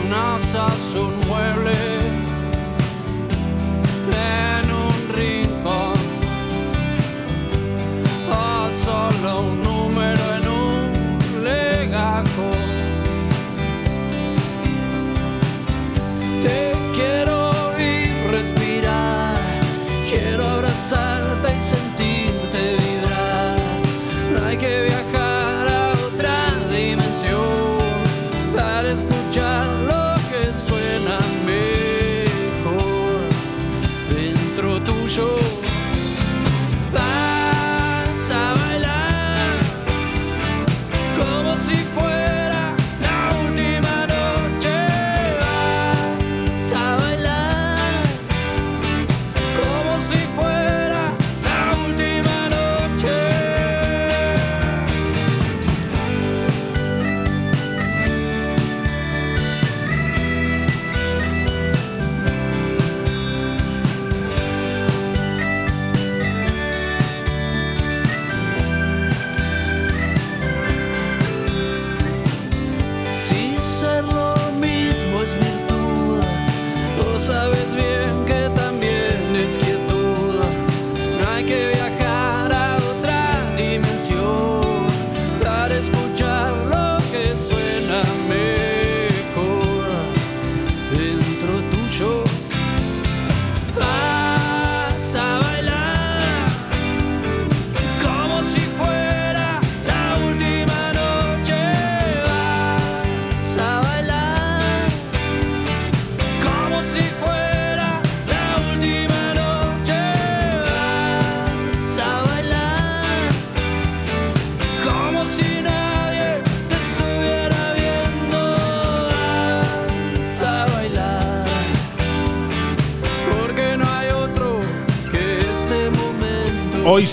S5: Unas a
S38: mueble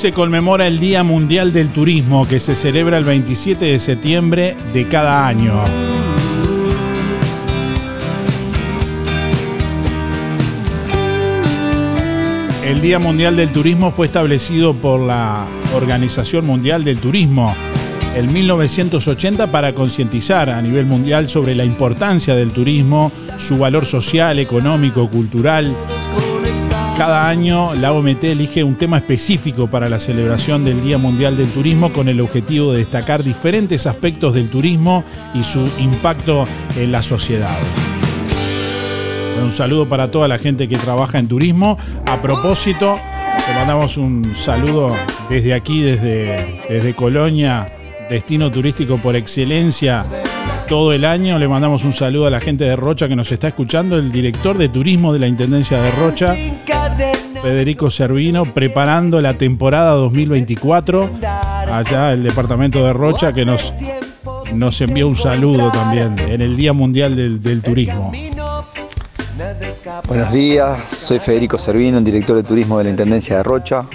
S7: se conmemora el Día Mundial del Turismo que se celebra el 27 de septiembre de cada año. El Día Mundial del Turismo fue establecido por la Organización Mundial del Turismo en 1980 para concientizar a nivel mundial sobre la importancia del turismo, su valor social, económico, cultural. Cada año la OMT elige un tema específico para la celebración del Día Mundial del Turismo con el objetivo de destacar diferentes aspectos del turismo y su impacto en la sociedad. Un saludo para toda la gente que trabaja en turismo. A propósito, le mandamos un saludo desde aquí, desde, desde Colonia, destino turístico por excelencia todo el año. Le mandamos un saludo a la gente de Rocha que nos está escuchando, el director de turismo de la Intendencia de Rocha, Federico Servino, preparando la temporada 2024. Allá el departamento de Rocha que nos, nos envió un saludo también en el Día Mundial del, del Turismo.
S39: Buenos días, soy Federico Servino, el director de turismo de la Intendencia de Rocha.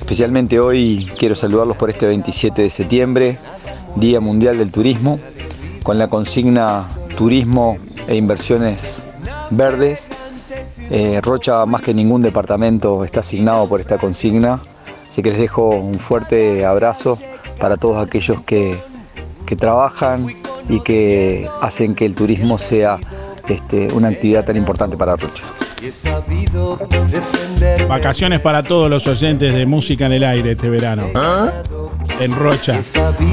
S39: Especialmente hoy quiero saludarlos por este 27 de septiembre, Día Mundial del Turismo, con la consigna Turismo e Inversiones Verdes. Eh, Rocha, más que ningún departamento, está asignado por esta consigna, así que les dejo un fuerte abrazo para todos aquellos que, que trabajan y que hacen que el turismo sea este, una actividad tan importante para Rocha.
S7: Vacaciones para todos los oyentes de música en el aire este verano. En Rocha.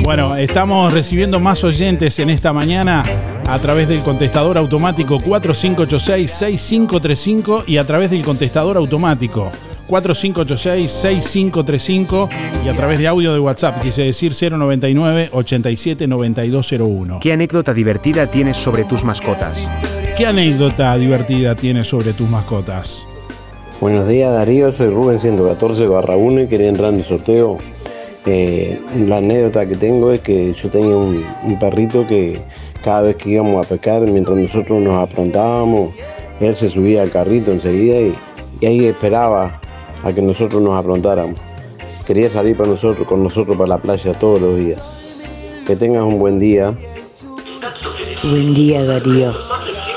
S7: Bueno, estamos recibiendo más oyentes en esta mañana a través del contestador automático 4586-6535 y a través del contestador automático 4586-6535 y a través de audio de WhatsApp, quise decir 099-879201.
S8: ¿Qué anécdota divertida tienes sobre tus mascotas?
S7: ¿Qué anécdota divertida tienes sobre tus mascotas?
S40: Buenos días Darío, soy Rubén 114 barra 1 y quería entrar en el sorteo. Eh, la anécdota que tengo es que yo tenía un, un perrito que cada vez que íbamos a pescar, mientras nosotros nos aprontábamos, él se subía al carrito enseguida y, y ahí esperaba a que nosotros nos aprontáramos. Quería salir para nosotros, con nosotros para la playa todos los días. Que tengas un buen día.
S41: Buen día Darío,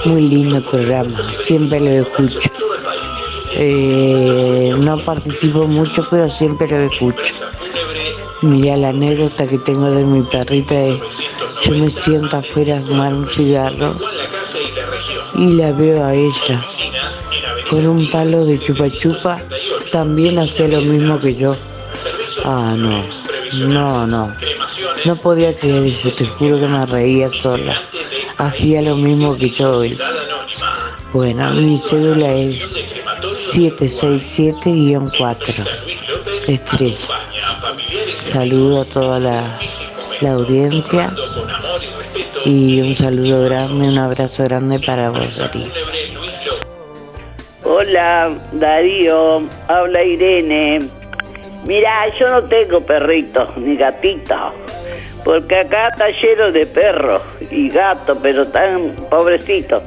S41: muy lindo programa, siempre lo escucho. Eh, no participo mucho, pero siempre lo escucho. Mira, la anécdota que tengo de mi perrita es, yo me siento afuera a fumar un cigarro y la veo a ella con un palo de chupa chupa, también hacía lo mismo que yo. Ah, no, no, no. No podía creer eso, te juro que me reía sola. Hacía lo mismo que yo hoy. Bueno, mi cédula es 767-4. Estrella. Saludo a toda la, la audiencia y un saludo grande, un abrazo grande para vos, Darío.
S33: Hola, Darío, habla Irene. Mira, yo no tengo perrito ni gatito, porque acá está lleno de perros y gatos, pero tan pobrecitos,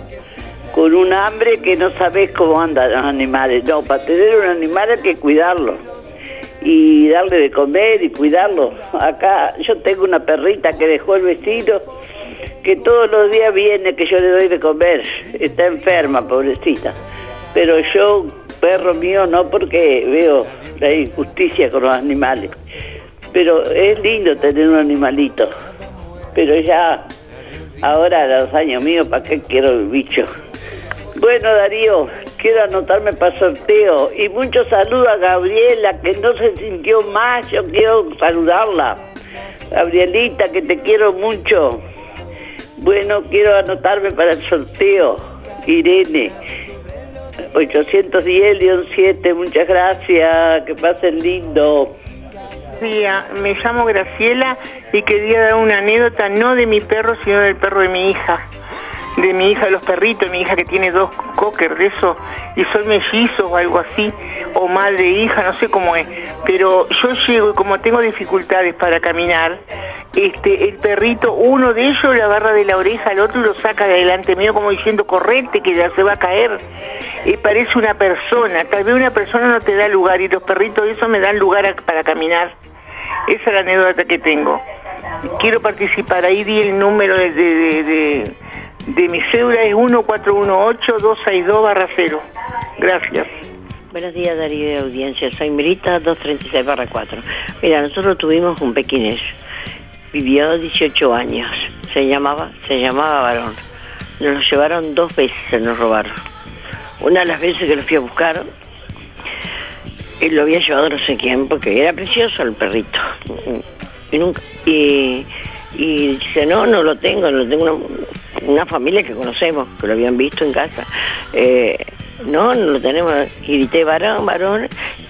S33: con un hambre que no sabes cómo andan los animales. No, para tener un animal hay que cuidarlo y darle de comer y cuidarlo. Acá yo tengo una perrita que dejó el vecino, que todos los días viene que yo le doy de comer. Está enferma, pobrecita. Pero yo, perro mío, no porque veo la injusticia con los animales. Pero es lindo tener un animalito. Pero ya, ahora a los años míos, ¿para qué quiero el bicho? Bueno, Darío, quiero anotarme para sorteo. Y mucho saludo a Gabriela, que no se sintió más. Yo quiero saludarla. Gabrielita, que te quiero mucho. Bueno, quiero anotarme para el sorteo. Irene. 810-7, muchas gracias, que pasen lindo.
S42: día, me llamo Graciela y quería dar una anécdota no de mi perro, sino del perro de mi hija. De mi hija, de los perritos, mi hija que tiene dos cocker de eso, y son mellizos o algo así, o madre e hija, no sé cómo es. Pero yo llego y como tengo dificultades para caminar, este, el perrito, uno de ellos le agarra de la oreja al otro y lo saca de delante mío como diciendo, correte, que ya se va a caer. Y parece una persona, tal vez una persona no te da lugar y los perritos eso me dan lugar para caminar. Esa es la anécdota que tengo. Quiero participar, ahí di el número de, de, de, de- mi cédula, es 1418-262-0. Gracias.
S43: Buenos días, Darío de Audiencia. Soy Mirita, 236 barra 4. Mira, nosotros tuvimos un pequinés. Vivió 18 años. Se llamaba, se llamaba varón. Nos lo llevaron dos veces, se nos robaron. Una de las veces que lo fui a buscar, él lo había llevado no sé quién, porque era precioso el perrito. Y, dice, no, no lo tengo, lo tengo una, una familia que conocemos, que lo habían visto en casa. Eh, no, no lo tenemos. Y grité varón, varón,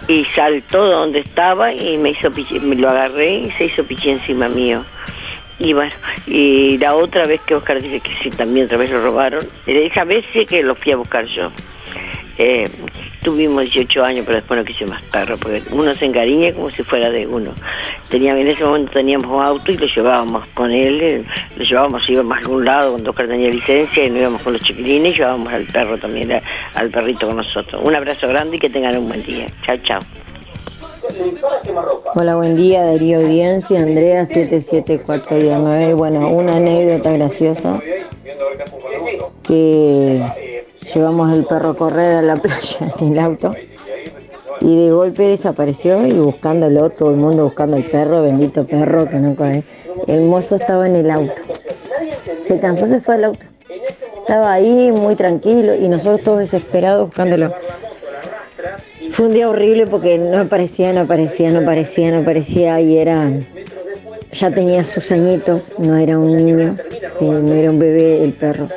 S43: y saltó de donde estaba y me hizo pichi, me lo agarré y se hizo pichi encima mío. Y bueno, y la otra vez que Oscar dice que sí, también otra vez lo robaron, esa vez sí que lo fui a buscar yo. Eh, tuvimos 18 años, pero después no quise más perro, porque uno se encariña como si fuera de uno. Teníamos, en ese momento teníamos un auto y lo llevábamos con él, eh, lo llevábamos, íbamos a algún lado cuando Oscar tenía licencia y nos íbamos con los chiquilines y llevábamos al perro también, al perrito con nosotros. Un abrazo grande y que tengan un buen día. Chao, chao.
S29: Hola, buen día, Darío Audiencia, Andrea 77419. Bueno, una anécdota graciosa que llevamos el perro a correr a la [laughs] playa en el auto y de golpe desapareció y buscándolo, todo el mundo buscando el perro, bendito perro que no cae. El mozo estaba en el auto. Se cansó, se fue al auto. Estaba ahí muy tranquilo y nosotros todos desesperados buscándolo. Fue un día horrible porque no aparecía, no aparecía, no aparecía, no aparecía y era, ya tenía sus añitos, no era un niño, eh, no era un bebé el perro.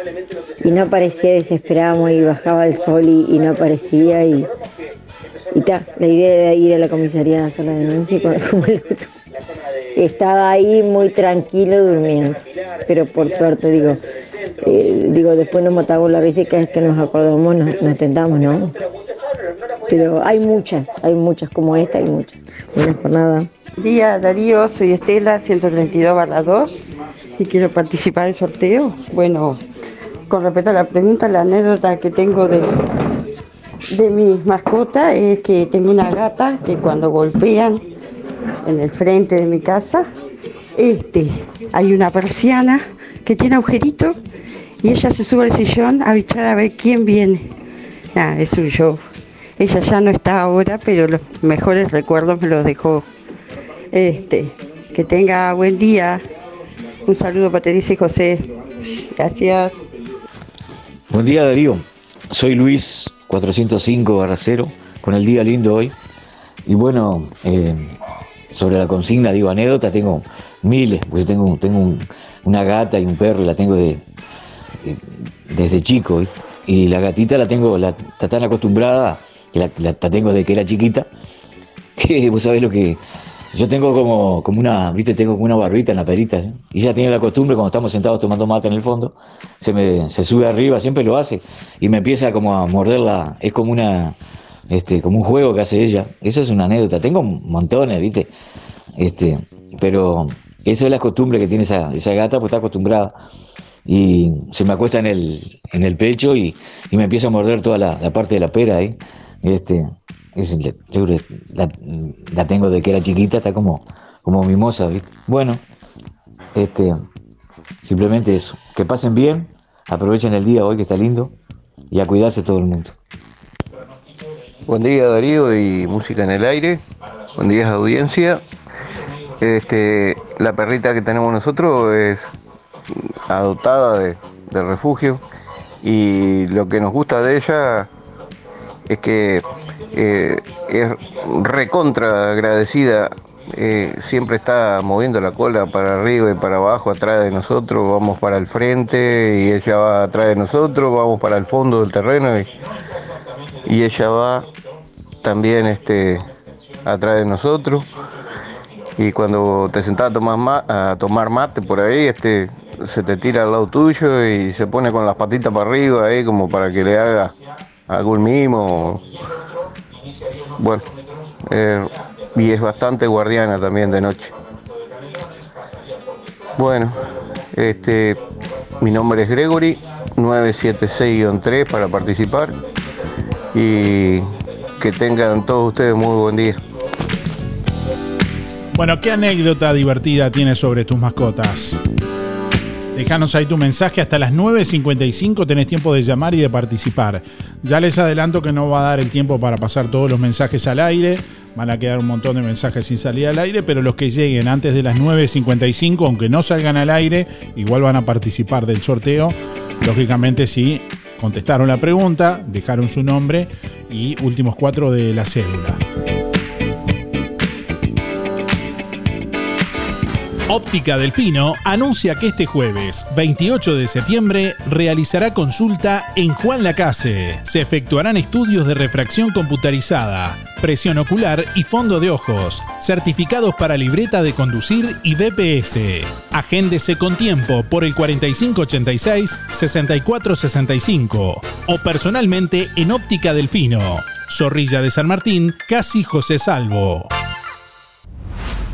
S29: Y no aparecía, desesperábamos y bajaba el sol y, no aparecía y, y ta, la idea era ir a la comisaría a hacer la denuncia al [laughs] auto, estaba ahí muy tranquilo durmiendo, pero por suerte digo, eh, digo después nos matamos la risa y cada vez que nos acordamos nos, nos tentamos, ¿no? Pero hay muchas, hay muchas como esta, hay muchas. Buenas jornadas.
S44: Día Darío, soy Estela, 132 barra 2 y quiero participar del sorteo. Bueno, con respecto a la pregunta, la anécdota que tengo de, de mi mascota es que tengo una gata que cuando golpean en el frente de mi casa, este, hay una persiana que tiene agujeritos y ella se sube al sillón a bichar a ver quién viene. Nada, eso yo. Ella ya no está ahora, pero los mejores recuerdos me los dejó. Este, que tenga buen día. Un saludo para Teresa y José. Gracias.
S45: Buen día Darío, soy Luis 405 0 con el día lindo hoy. Y bueno, eh, sobre la consigna, digo, anécdota, tengo miles, pues tengo, tengo un- una gata y un perro la tengo de, de- desde chico. Y la gatita la tengo, la, está tan acostumbrada, que la, la- la tengo desde que era chiquita, [laughs] que vos sabés lo que... Yo tengo como, como una, viste, tengo como una barbita en la perita, ¿eh? y ella tiene la costumbre cuando estamos sentados tomando mate en el fondo, se me se sube arriba, siempre lo hace, y me empieza como a morderla, es como una, este, como un juego que hace ella. Eso es una anécdota, tengo montones, viste, este, pero eso es la costumbre que tiene esa, esa gata, pues está acostumbrada. Y se me acuesta en el, en el pecho y, y me empieza a morder toda la, la parte de la pera ahí. Este, la, la tengo de que era chiquita, está como, como mimosa, ¿viste? Bueno, este, simplemente eso. Que pasen bien, aprovechen el día hoy que está lindo y a cuidarse todo el mundo.
S40: Buen día Darío y Música en el Aire. Buen día audiencia. Este, la perrita que tenemos nosotros es adoptada de, de refugio y lo que nos gusta de ella es que eh, es recontra agradecida. eh, siempre está moviendo la cola para arriba y para abajo atrás de nosotros, vamos para el frente y ella va atrás de nosotros, vamos para el fondo del terreno y, y ella va también este, atrás de nosotros. Y cuando te sentás a tomar, ma- a tomar mate por ahí, este, se te tira al lado tuyo y se pone con las patitas para arriba ahí como para que le haga algún mimo. Bueno, eh, y es bastante guardiana también de noche. Bueno, este, mi nombre es Gregory, 976-3 para participar y que tengan todos ustedes muy buen día.
S46: Bueno, ¿qué anécdota divertida tienes sobre tus mascotas? Déjanos ahí tu mensaje. Hasta las 9.55 tenés tiempo de llamar y de participar. Ya les adelanto que no va a dar el tiempo para pasar todos los mensajes al aire. Van a quedar un montón de mensajes sin salir al aire, pero los que lleguen antes de las 9.55, aunque no salgan al aire, igual van a participar del sorteo. Lógicamente, si contestaron la pregunta, dejaron su nombre y últimos cuatro de la cédula.
S7: Óptica Delfino anuncia que este jueves 28 de septiembre realizará consulta en Juan Lacase. Se efectuarán estudios de refracción computarizada, presión ocular y fondo de ojos, certificados para libreta de conducir y BPS. Agéndese con tiempo por el 4586-6465 o personalmente en Óptica Delfino. Zorrilla de San Martín, casi José Salvo.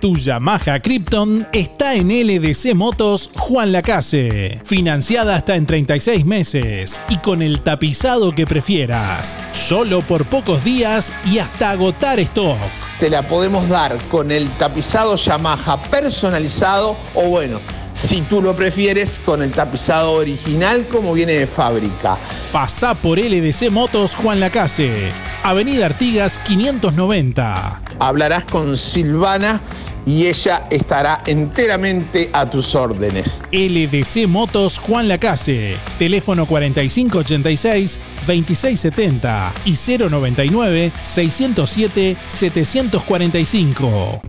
S7: Tu Yamaha Krypton está en LDC Motos Juan Lacase. Financiada hasta en 36 meses y con el tapizado que prefieras. Solo por pocos días y hasta agotar stock.
S47: te la podemos dar con el tapizado Yamaha personalizado o bueno, si tú lo prefieres, con el tapizado original como viene de fábrica.
S7: Pasá por LDC Motos Juan Lacase. Avenida Artigas 590.
S47: Hablarás con Silvana y ella estará enteramente a tus órdenes.
S7: LDC Motos Juan Lacase. Teléfono 4586-2670 y 099-607-745.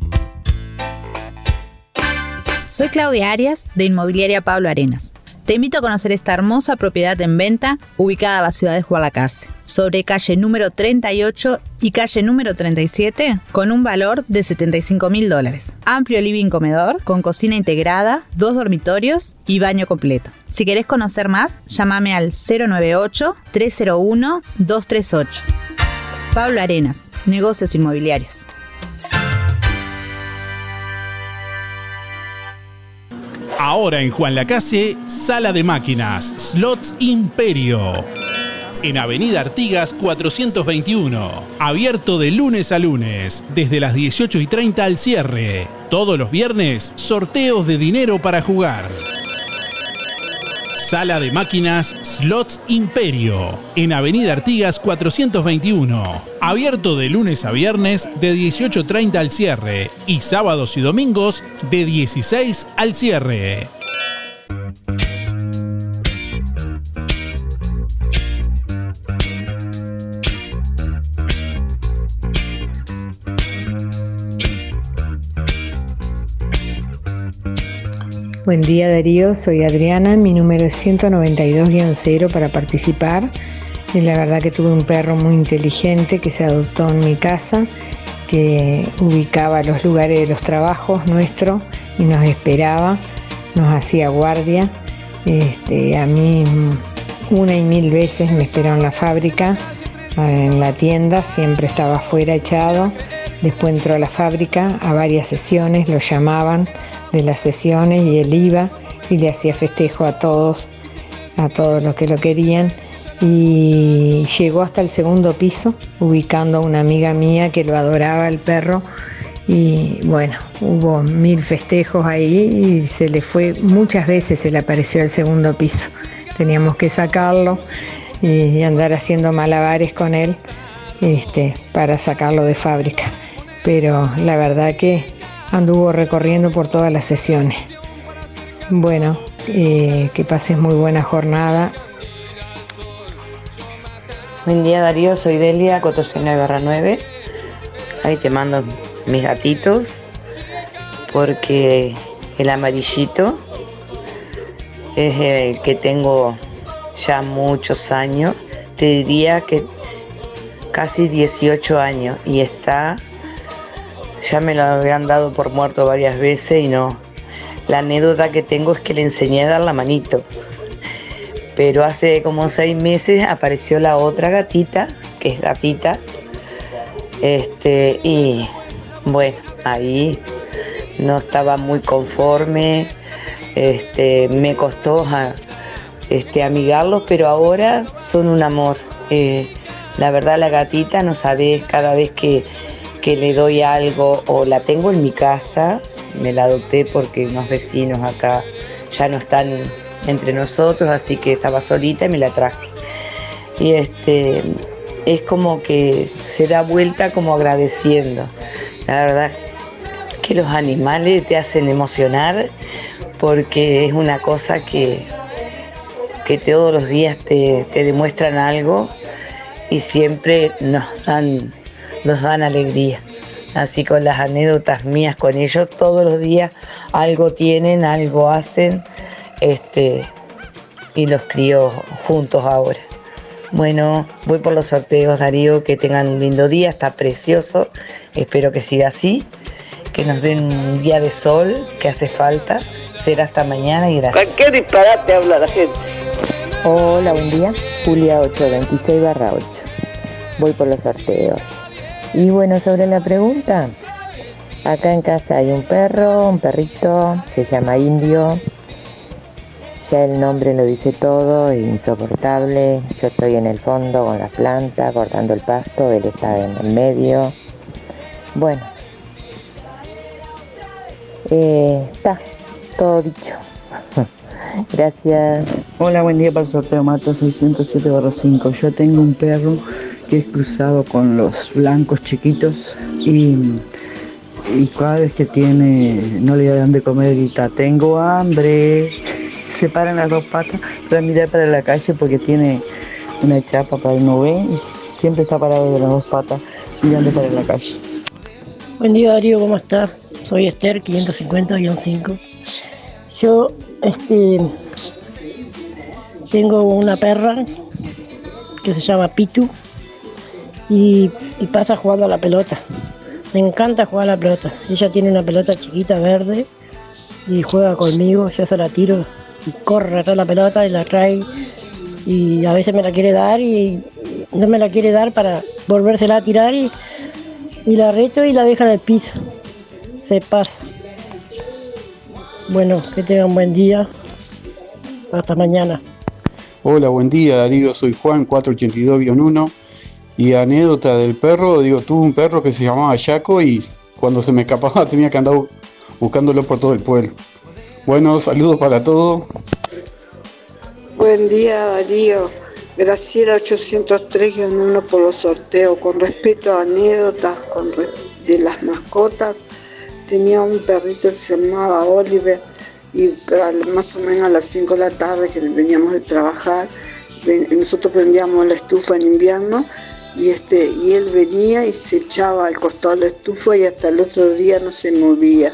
S48: Soy Claudia Arias de Inmobiliaria Pablo Arenas. Te invito a conocer esta hermosa propiedad en venta ubicada en la ciudad de Jualacase, sobre calle número 38 y calle número 37, con un valor de 75 mil dólares. Amplio living comedor, con cocina integrada, dos dormitorios y baño completo. Si querés conocer más, llámame al 098-301-238. Pablo Arenas, negocios inmobiliarios.
S7: Ahora en Juan Lacase, Sala de Máquinas, Slots Imperio. En Avenida Artigas 421. Abierto de lunes a lunes, desde las 18 y 30 al cierre. Todos los viernes, sorteos de dinero para jugar. Sala de Máquinas Slots Imperio, en Avenida Artigas 421. Abierto de lunes a viernes de 18.30 al cierre y sábados y domingos de 16 al cierre.
S43: Buen día Darío, soy Adriana, mi número es 192-0 para participar. Y la verdad que tuve un perro muy inteligente que se adoptó en mi casa, que ubicaba los lugares de los trabajos nuestros y nos esperaba, nos hacía guardia. Este, a mí una y mil veces me esperó en la fábrica, en la tienda, siempre estaba afuera echado. Después entró a la fábrica a varias sesiones, lo llamaban de las sesiones y él iba y le hacía festejo a todos, a todos los que lo querían. Y llegó hasta el segundo piso, ubicando a una amiga mía que lo adoraba el perro. Y bueno, hubo mil festejos ahí y se le fue, muchas veces se le apareció al segundo piso. Teníamos que sacarlo y andar haciendo malabares con él este, para sacarlo de fábrica. Pero la verdad que anduvo recorriendo por todas las sesiones. Bueno, eh, que pases muy buena jornada.
S49: Buen día Darío, soy Delia, 409 9. Ahí te mando mis gatitos porque el amarillito es el que tengo ya muchos años, te diría que casi 18 años y está ya me lo habían dado por muerto varias veces y no. La anécdota que tengo es que le enseñé a dar la manito. Pero hace como seis meses apareció la otra gatita, que es gatita. Este, y bueno, ahí no estaba muy conforme. Este, me costó este, amigarlos, pero ahora son un amor. Eh, la verdad la gatita no sabes cada vez que que le doy algo o la tengo en mi casa, me la adopté porque unos vecinos acá ya no están entre nosotros, así que estaba solita y me la traje. Y este es como que se da vuelta como agradeciendo. La verdad que los animales te hacen emocionar porque es una cosa que, que todos los días te, te demuestran algo y siempre nos dan nos dan alegría. Así con las anécdotas mías con ellos, todos los días algo tienen, algo hacen, este, y los crío juntos ahora. Bueno, voy por los sorteos, Darío, que tengan un lindo día, está precioso, espero que siga así, que nos den un día de sol que hace falta. Será hasta mañana y gracias.
S33: ¿Qué disparate habla la gente?
S50: Hola, buen día. Julia 826 barra 8. Voy por los sorteos. Y bueno, sobre la pregunta, acá en casa hay un perro, un perrito, se llama Indio. Ya el nombre lo dice todo, insoportable. Yo estoy en el fondo con la planta, cortando el pasto, él está en el medio. Bueno, eh, está todo dicho. [laughs] Gracias.
S26: Hola, buen día para el sorteo Mato 607-5. Yo tengo un perro que es cruzado con los blancos chiquitos y, y cada vez que tiene, no le dan de comer, grita, tengo hambre. [laughs] Se paran las dos patas para mirar para la calle porque tiene una chapa para el no ve y siempre está parado de las dos patas mirando para la calle.
S51: Buen día Darío, ¿cómo estás? Soy Esther, 550-5.
S52: Yo este, tengo una perra que se llama Pitu y, pasa jugando a la pelota. Me encanta jugar a la pelota. Ella tiene una pelota chiquita verde y juega conmigo, yo se la tiro y corre atrás la pelota y la trae y a veces me la quiere dar y no me la quiere dar para volvérsela a tirar y, y la reto y la deja en el piso. Se pasa. Bueno, que tengan buen día. Hasta mañana.
S53: Hola, buen día Darío, soy Juan 482-1 y anécdota del perro, digo, tuve un perro que se llamaba Yaco y cuando se me escapaba [laughs] tenía que andar bu- buscándolo por todo el pueblo. Bueno, saludos para todos.
S54: Buen día Darío, Graciela 803-1 por los sorteos. Con respecto a anécdotas con re- de las mascotas, tenía un perrito que se llamaba Oliver y más o menos a las 5 de la tarde que veníamos de trabajar, nosotros prendíamos la estufa en invierno y, este, y él venía y se echaba al costado de la estufa y hasta el otro día no se movía.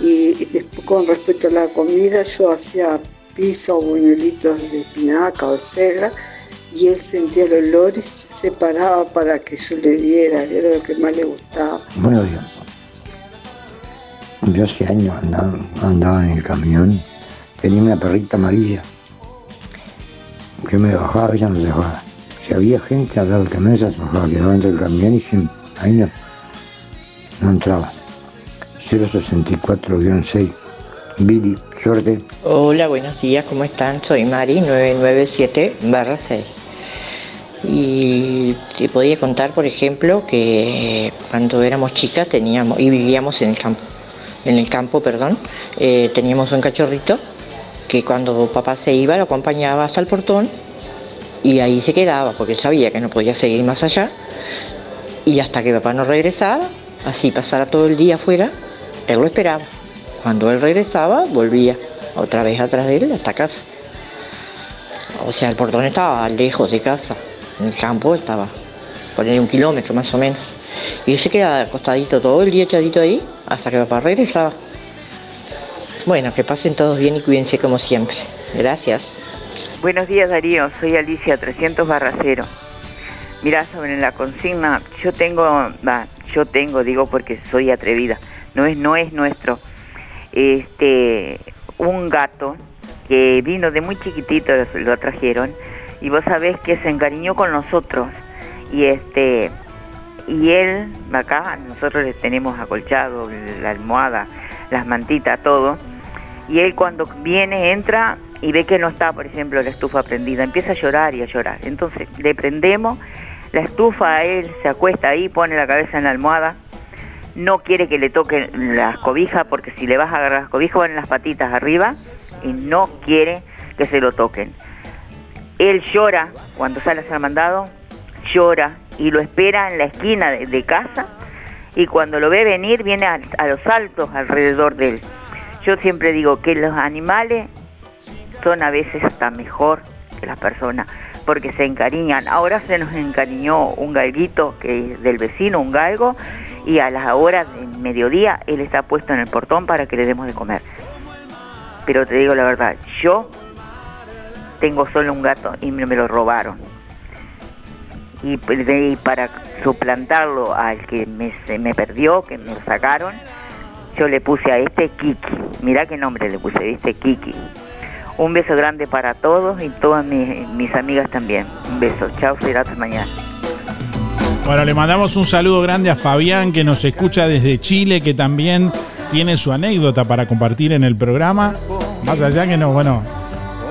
S54: Y, y después con respecto a la comida, yo hacía pizza o buñuelitos de espinaca o de selga y él sentía el olor y se paraba para que yo le diera, era lo que más le gustaba.
S45: Buenos días. Yo hace años andaba, andaba en el camión, tenía una perrita amarilla que me bajaba, ella no se bajaba. Había gente del camión, ella se bajaba, quedaba dentro del camión y sin- ahí no, no entraba. 064-6. Billy, suerte.
S55: Hola, buenos días, ¿cómo están? Soy Mari 997-6. Y te podía contar, por ejemplo, que cuando éramos chicas teníamos y vivíamos en el campo, en el campo, perdón, eh, teníamos un cachorrito que cuando papá se iba lo acompañaba hasta el portón y ahí se quedaba porque él sabía que no podía seguir más allá y hasta que papá no regresaba, así pasara todo el día afuera, él lo esperaba. Cuando él regresaba, volvía otra vez atrás de él hasta casa. O sea, el portón estaba lejos de casa, en el campo estaba, por ahí un kilómetro más o menos. Y él se quedaba acostadito todo el día echadito ahí hasta que papá regresaba. Bueno, que pasen todos bien y cuídense como siempre. Gracias.
S56: Buenos días Darío, soy Alicia 300 barra 0. Mirá, sobre la consigna, yo tengo, yo tengo, digo porque soy atrevida, no es, no es nuestro, este, un gato que vino de muy chiquitito, lo, lo trajeron, y vos sabés que se encariñó con nosotros, y este, y él, acá, nosotros le tenemos acolchado, la almohada, las mantitas, todo, y él cuando viene, entra y ve que no está, por ejemplo, la estufa prendida, empieza a llorar y a llorar. Entonces le prendemos la estufa a él, se acuesta ahí, pone la cabeza en la almohada, no quiere que le toquen las cobijas porque si le vas a agarrar las cobijas van las patitas arriba y no quiere que se lo toquen. Él llora cuando sale a ser mandado, llora y lo espera en la esquina de, casa y cuando lo ve venir viene a, a los saltos alrededor de él. Yo siempre digo que los animales son a veces hasta mejor que las personas porque se encariñan. Ahora se nos encariñó un galguito que es del vecino, un galgo, y a las horas del mediodía él está puesto en el portón para que le demos de comer. Pero te digo la verdad, yo tengo solo un gato y me, lo robaron. Y, y para suplantarlo al que me, se me perdió, que me lo sacaron, yo le puse a este Kiki. Mirá qué nombre le puse, ¿viste? Kiki. Un beso grande para todos y todas mis, amigas también. Un beso. Chao, será hasta mañana.
S7: Bueno, le mandamos un saludo grande a Fabián que nos escucha desde Chile, que también tiene su anécdota para compartir en el programa. Más allá que no, bueno,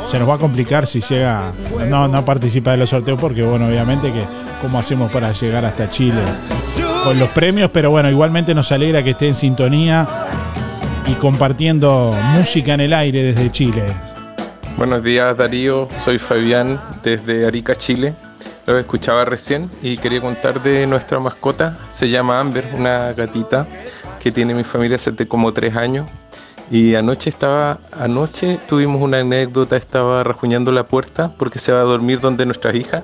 S7: se nos va a complicar si llega, no, no participa de los sorteos porque, bueno, obviamente que cómo hacemos para llegar hasta Chile con los premios, pero bueno, igualmente nos alegra que esté en sintonía y compartiendo música en el aire desde Chile.
S57: Buenos días Darío, soy Fabián desde Arica, Chile. Lo escuchaba recién y quería contar de nuestra mascota. Se llama Amber, una gatita que tiene mi familia hace como tres años. Y anoche estaba, anoche tuvimos una anécdota, estaba rajuñando la puerta porque se va a dormir donde nuestra hija.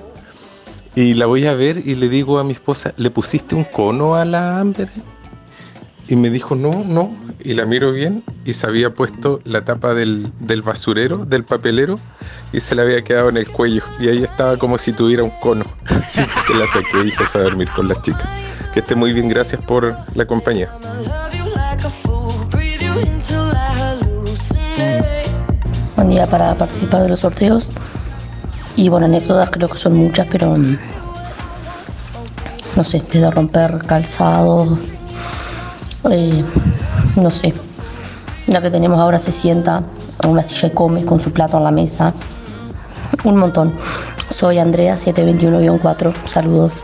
S57: Y la voy a ver y le digo a mi esposa, ¿le pusiste un cono a la Amber? Y me dijo, no, no. Y la miro bien y se había puesto la tapa del, del basurero, del papelero, y se le había quedado en el cuello. Y ahí estaba como si tuviera un cono. [laughs] Así que se la saqué y se fue a dormir con las chicas. Que esté muy bien, gracias por la compañía.
S58: Buen día para participar de los sorteos. Y bueno, anécdotas creo que son muchas, pero mm, no sé, desde romper calzado, eh, no sé. La que tenemos ahora se sienta a una silla y come con su plato en la mesa. Un montón. Soy Andrea 721-4. Saludos.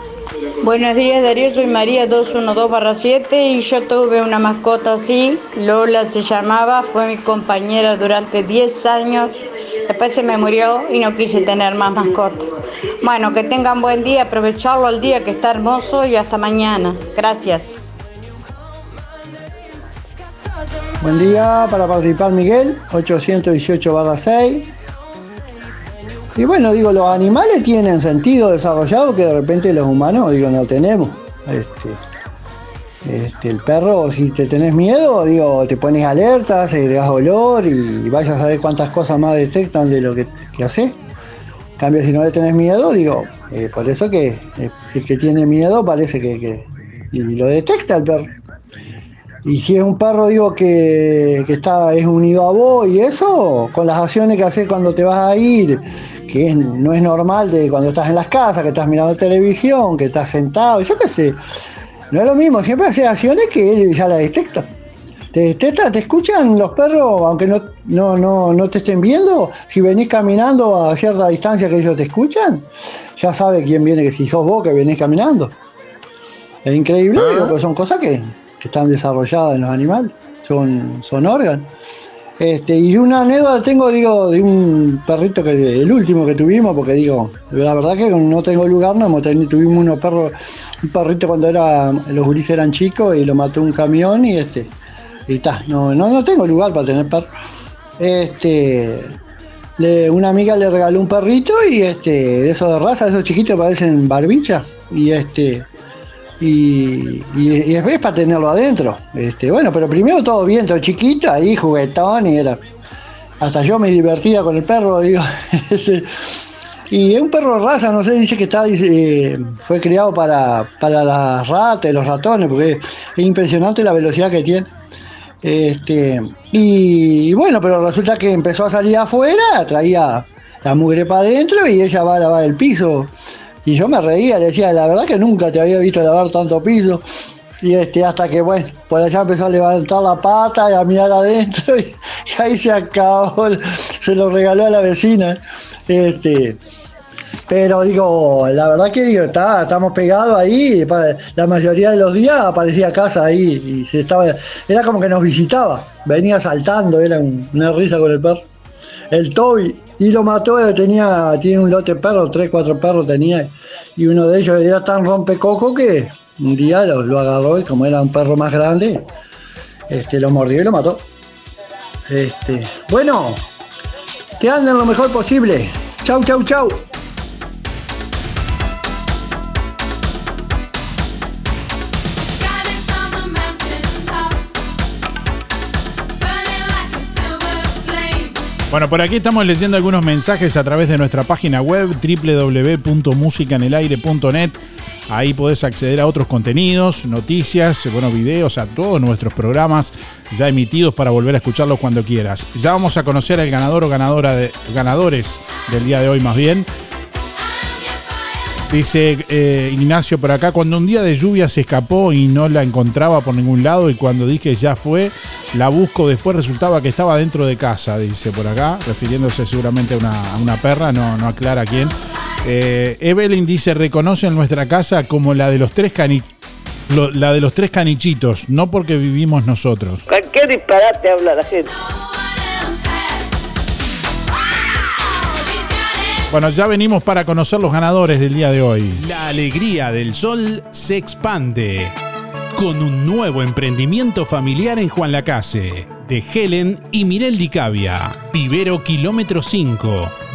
S59: Buenos días Darío, soy María 212-7 y yo tuve una mascota así, Lola se llamaba, fue mi compañera durante 10 años, después se me murió y no quise tener más mascota. Bueno, que tengan buen día, aprovecharlo al día que está hermoso y hasta mañana. Gracias.
S60: Buen día para participar Miguel, 818-6. Y bueno, digo, los animales tienen sentido desarrollado que de repente los humanos, digo, no tenemos. Este, este, el perro, si te tenés miedo, digo, te pones alerta, se das olor y vayas a saber cuántas cosas más detectan de lo que, que haces. En cambio, si no le tenés miedo, digo, eh, por eso que eh, el que tiene miedo parece que, que y lo detecta el perro. Y si es un perro, digo, que, que está, es unido a vos y eso, con las acciones que haces cuando te vas a ir, que no es normal de cuando estás en las casas, que estás mirando televisión, que estás sentado, yo qué sé. No es lo mismo, siempre hace acciones que él ya la detecta. Te detecta, te escuchan los perros, aunque no, no, no, no te estén viendo, si venís caminando a cierta distancia que ellos te escuchan, ya sabe quién viene, que si sos vos que venís caminando. Es increíble, digo, porque son cosas que, están desarrolladas en los animales, son, son órganos. Este, y una anécdota tengo, digo, de un perrito que el último que tuvimos, porque digo, la verdad que no tengo lugar, no hemos tenido- tuvimos unos perros, un perrito cuando era, los gurises eran chicos y lo mató un camión y este, y ta, no, no, no tengo lugar para tener perro. Este, le- una amiga le regaló un perrito y este, de esos de raza, esos chiquitos parecen barbicha, y este, y, y- y para tenerlo adentro. Este, bueno, pero primero todo bien, todo chiquito, ahí juguetón y era. Hasta yo me divertía con el perro, digo. [laughs] Este, y es un perro raza, no sé, dice que está, eh, fue criado para, para las ratas y los ratones, porque es, es impresionante la velocidad que tiene. Este, y, y bueno, pero resulta que empezó a salir afuera, traía la mugre para adentro y ella va a lavar el piso. Y yo me reía, le decía, la verdad que nunca te había visto lavar tanto piso. Y este, hasta que, bueno, por allá empezó a levantar la pata y a mirar adentro [laughs] y, ahí se acabó, se lo regaló a la vecina. Este, pero digo, la verdad que digo, estamos pegados ahí, la mayoría de los días aparecía a casa ahí y se estaba, era como que nos visitaba, venía saltando, era un- una risa con el perro. El Toby, y lo mató, eh, tenía, tiene un lote de perros, tres, cuatro perros tenía, y uno de ellos era tan rompecoco que un día lo, lo agarró y como era un perro más grande, este, lo mordió y lo mató. Este, bueno, que anden lo mejor posible. Chau, chau, chau.
S7: Bueno, por aquí estamos leyendo algunos mensajes a través de nuestra página web www.musicanelaire.net. Ahí podés acceder a otros contenidos, noticias, bueno, videos, a todos nuestros programas ya emitidos para volver a escucharlos cuando quieras. Ya vamos a conocer al ganador o ganadora de ganadores del día de hoy más bien. Dice eh, Ignacio por acá, cuando un día de lluvia se escapó y no la encontraba por ningún lado y cuando dije ya fue, la busco, después resultaba que estaba dentro de casa, dice por acá, refiriéndose seguramente a una, a una perra, no, no aclara quién. Eh, Evelyn dice, reconocen nuestra casa como la de los tres cani lo- la de los tres canichitos, no porque vivimos nosotros.
S33: Cualquier disparate habla la gente.
S7: Bueno, ya venimos para conocer los ganadores del día de hoy.
S34: La alegría del sol se expande con un nuevo emprendimiento familiar en Juan Lacase de Helen y Mirel Di Cavia. Vivero Kilómetro 5.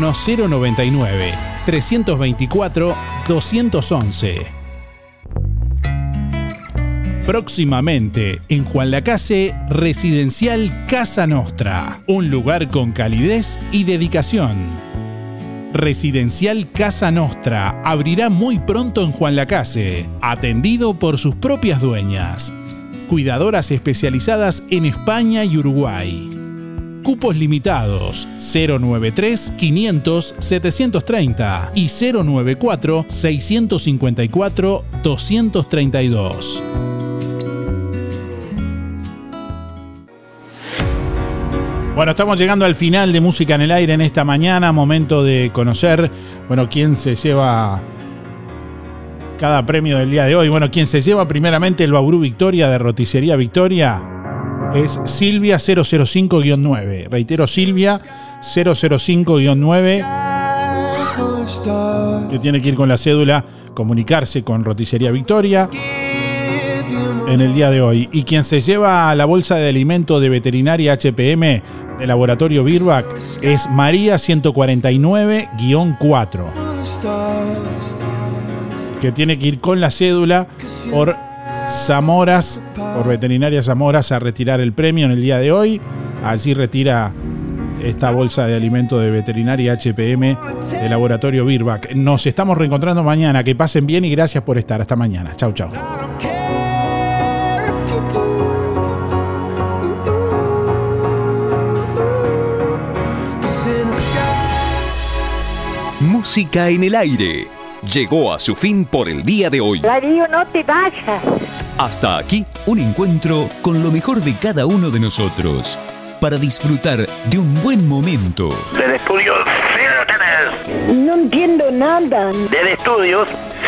S7: 099 324 211. Próximamente en Juan Lacase, Residencial Casa Nostra, un lugar con calidez y dedicación. Residencial Casa Nostra abrirá muy pronto en Juan Lacase, atendido por sus propias dueñas, cuidadoras especializadas en España y Uruguay. Cupos limitados 093 500 730 y 094 654 232.
S61: Bueno, estamos llegando al final de Música en el Aire en esta mañana. Momento de conocer, bueno, quién se lleva cada premio del día de hoy. Bueno, quien se lleva primeramente el Bauru Victoria de Roticería Victoria es Silvia 005-9. Reitero, Silvia 005-9. Que tiene que ir con la cédula, comunicarse con Roticería Victoria en el día de hoy. Y quien se lleva la bolsa de alimento de veterinaria HPM del laboratorio Birbac es María 149-4. Que tiene que ir con la cédula por Zamoras, por veterinaria Zamoras, a retirar el premio en el día de hoy. Así retira esta bolsa de alimento de veterinaria HPM del laboratorio Birbac. Nos estamos reencontrando mañana. Que pasen bien y gracias por estar. Hasta mañana. Chau, chau.
S20: Música en el aire. Llegó a su fin por el día de hoy.
S33: Darío, no te vayas.
S20: Hasta aquí un encuentro con lo mejor de cada uno de nosotros para disfrutar de un buen momento.
S62: Del estudio, sí lo tenés.
S33: No entiendo nada.
S62: Del estudios,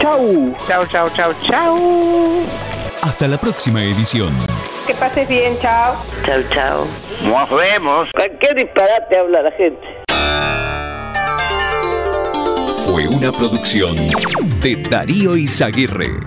S33: Chau.
S62: Chau, chau, chau, chau.
S20: Hasta la próxima edición.
S33: Que pases bien. Chau.
S62: Chau, chau. Nos vemos.
S33: ¿Qué disparate habla la gente?
S20: Fue una producción de Darío Izaguirre.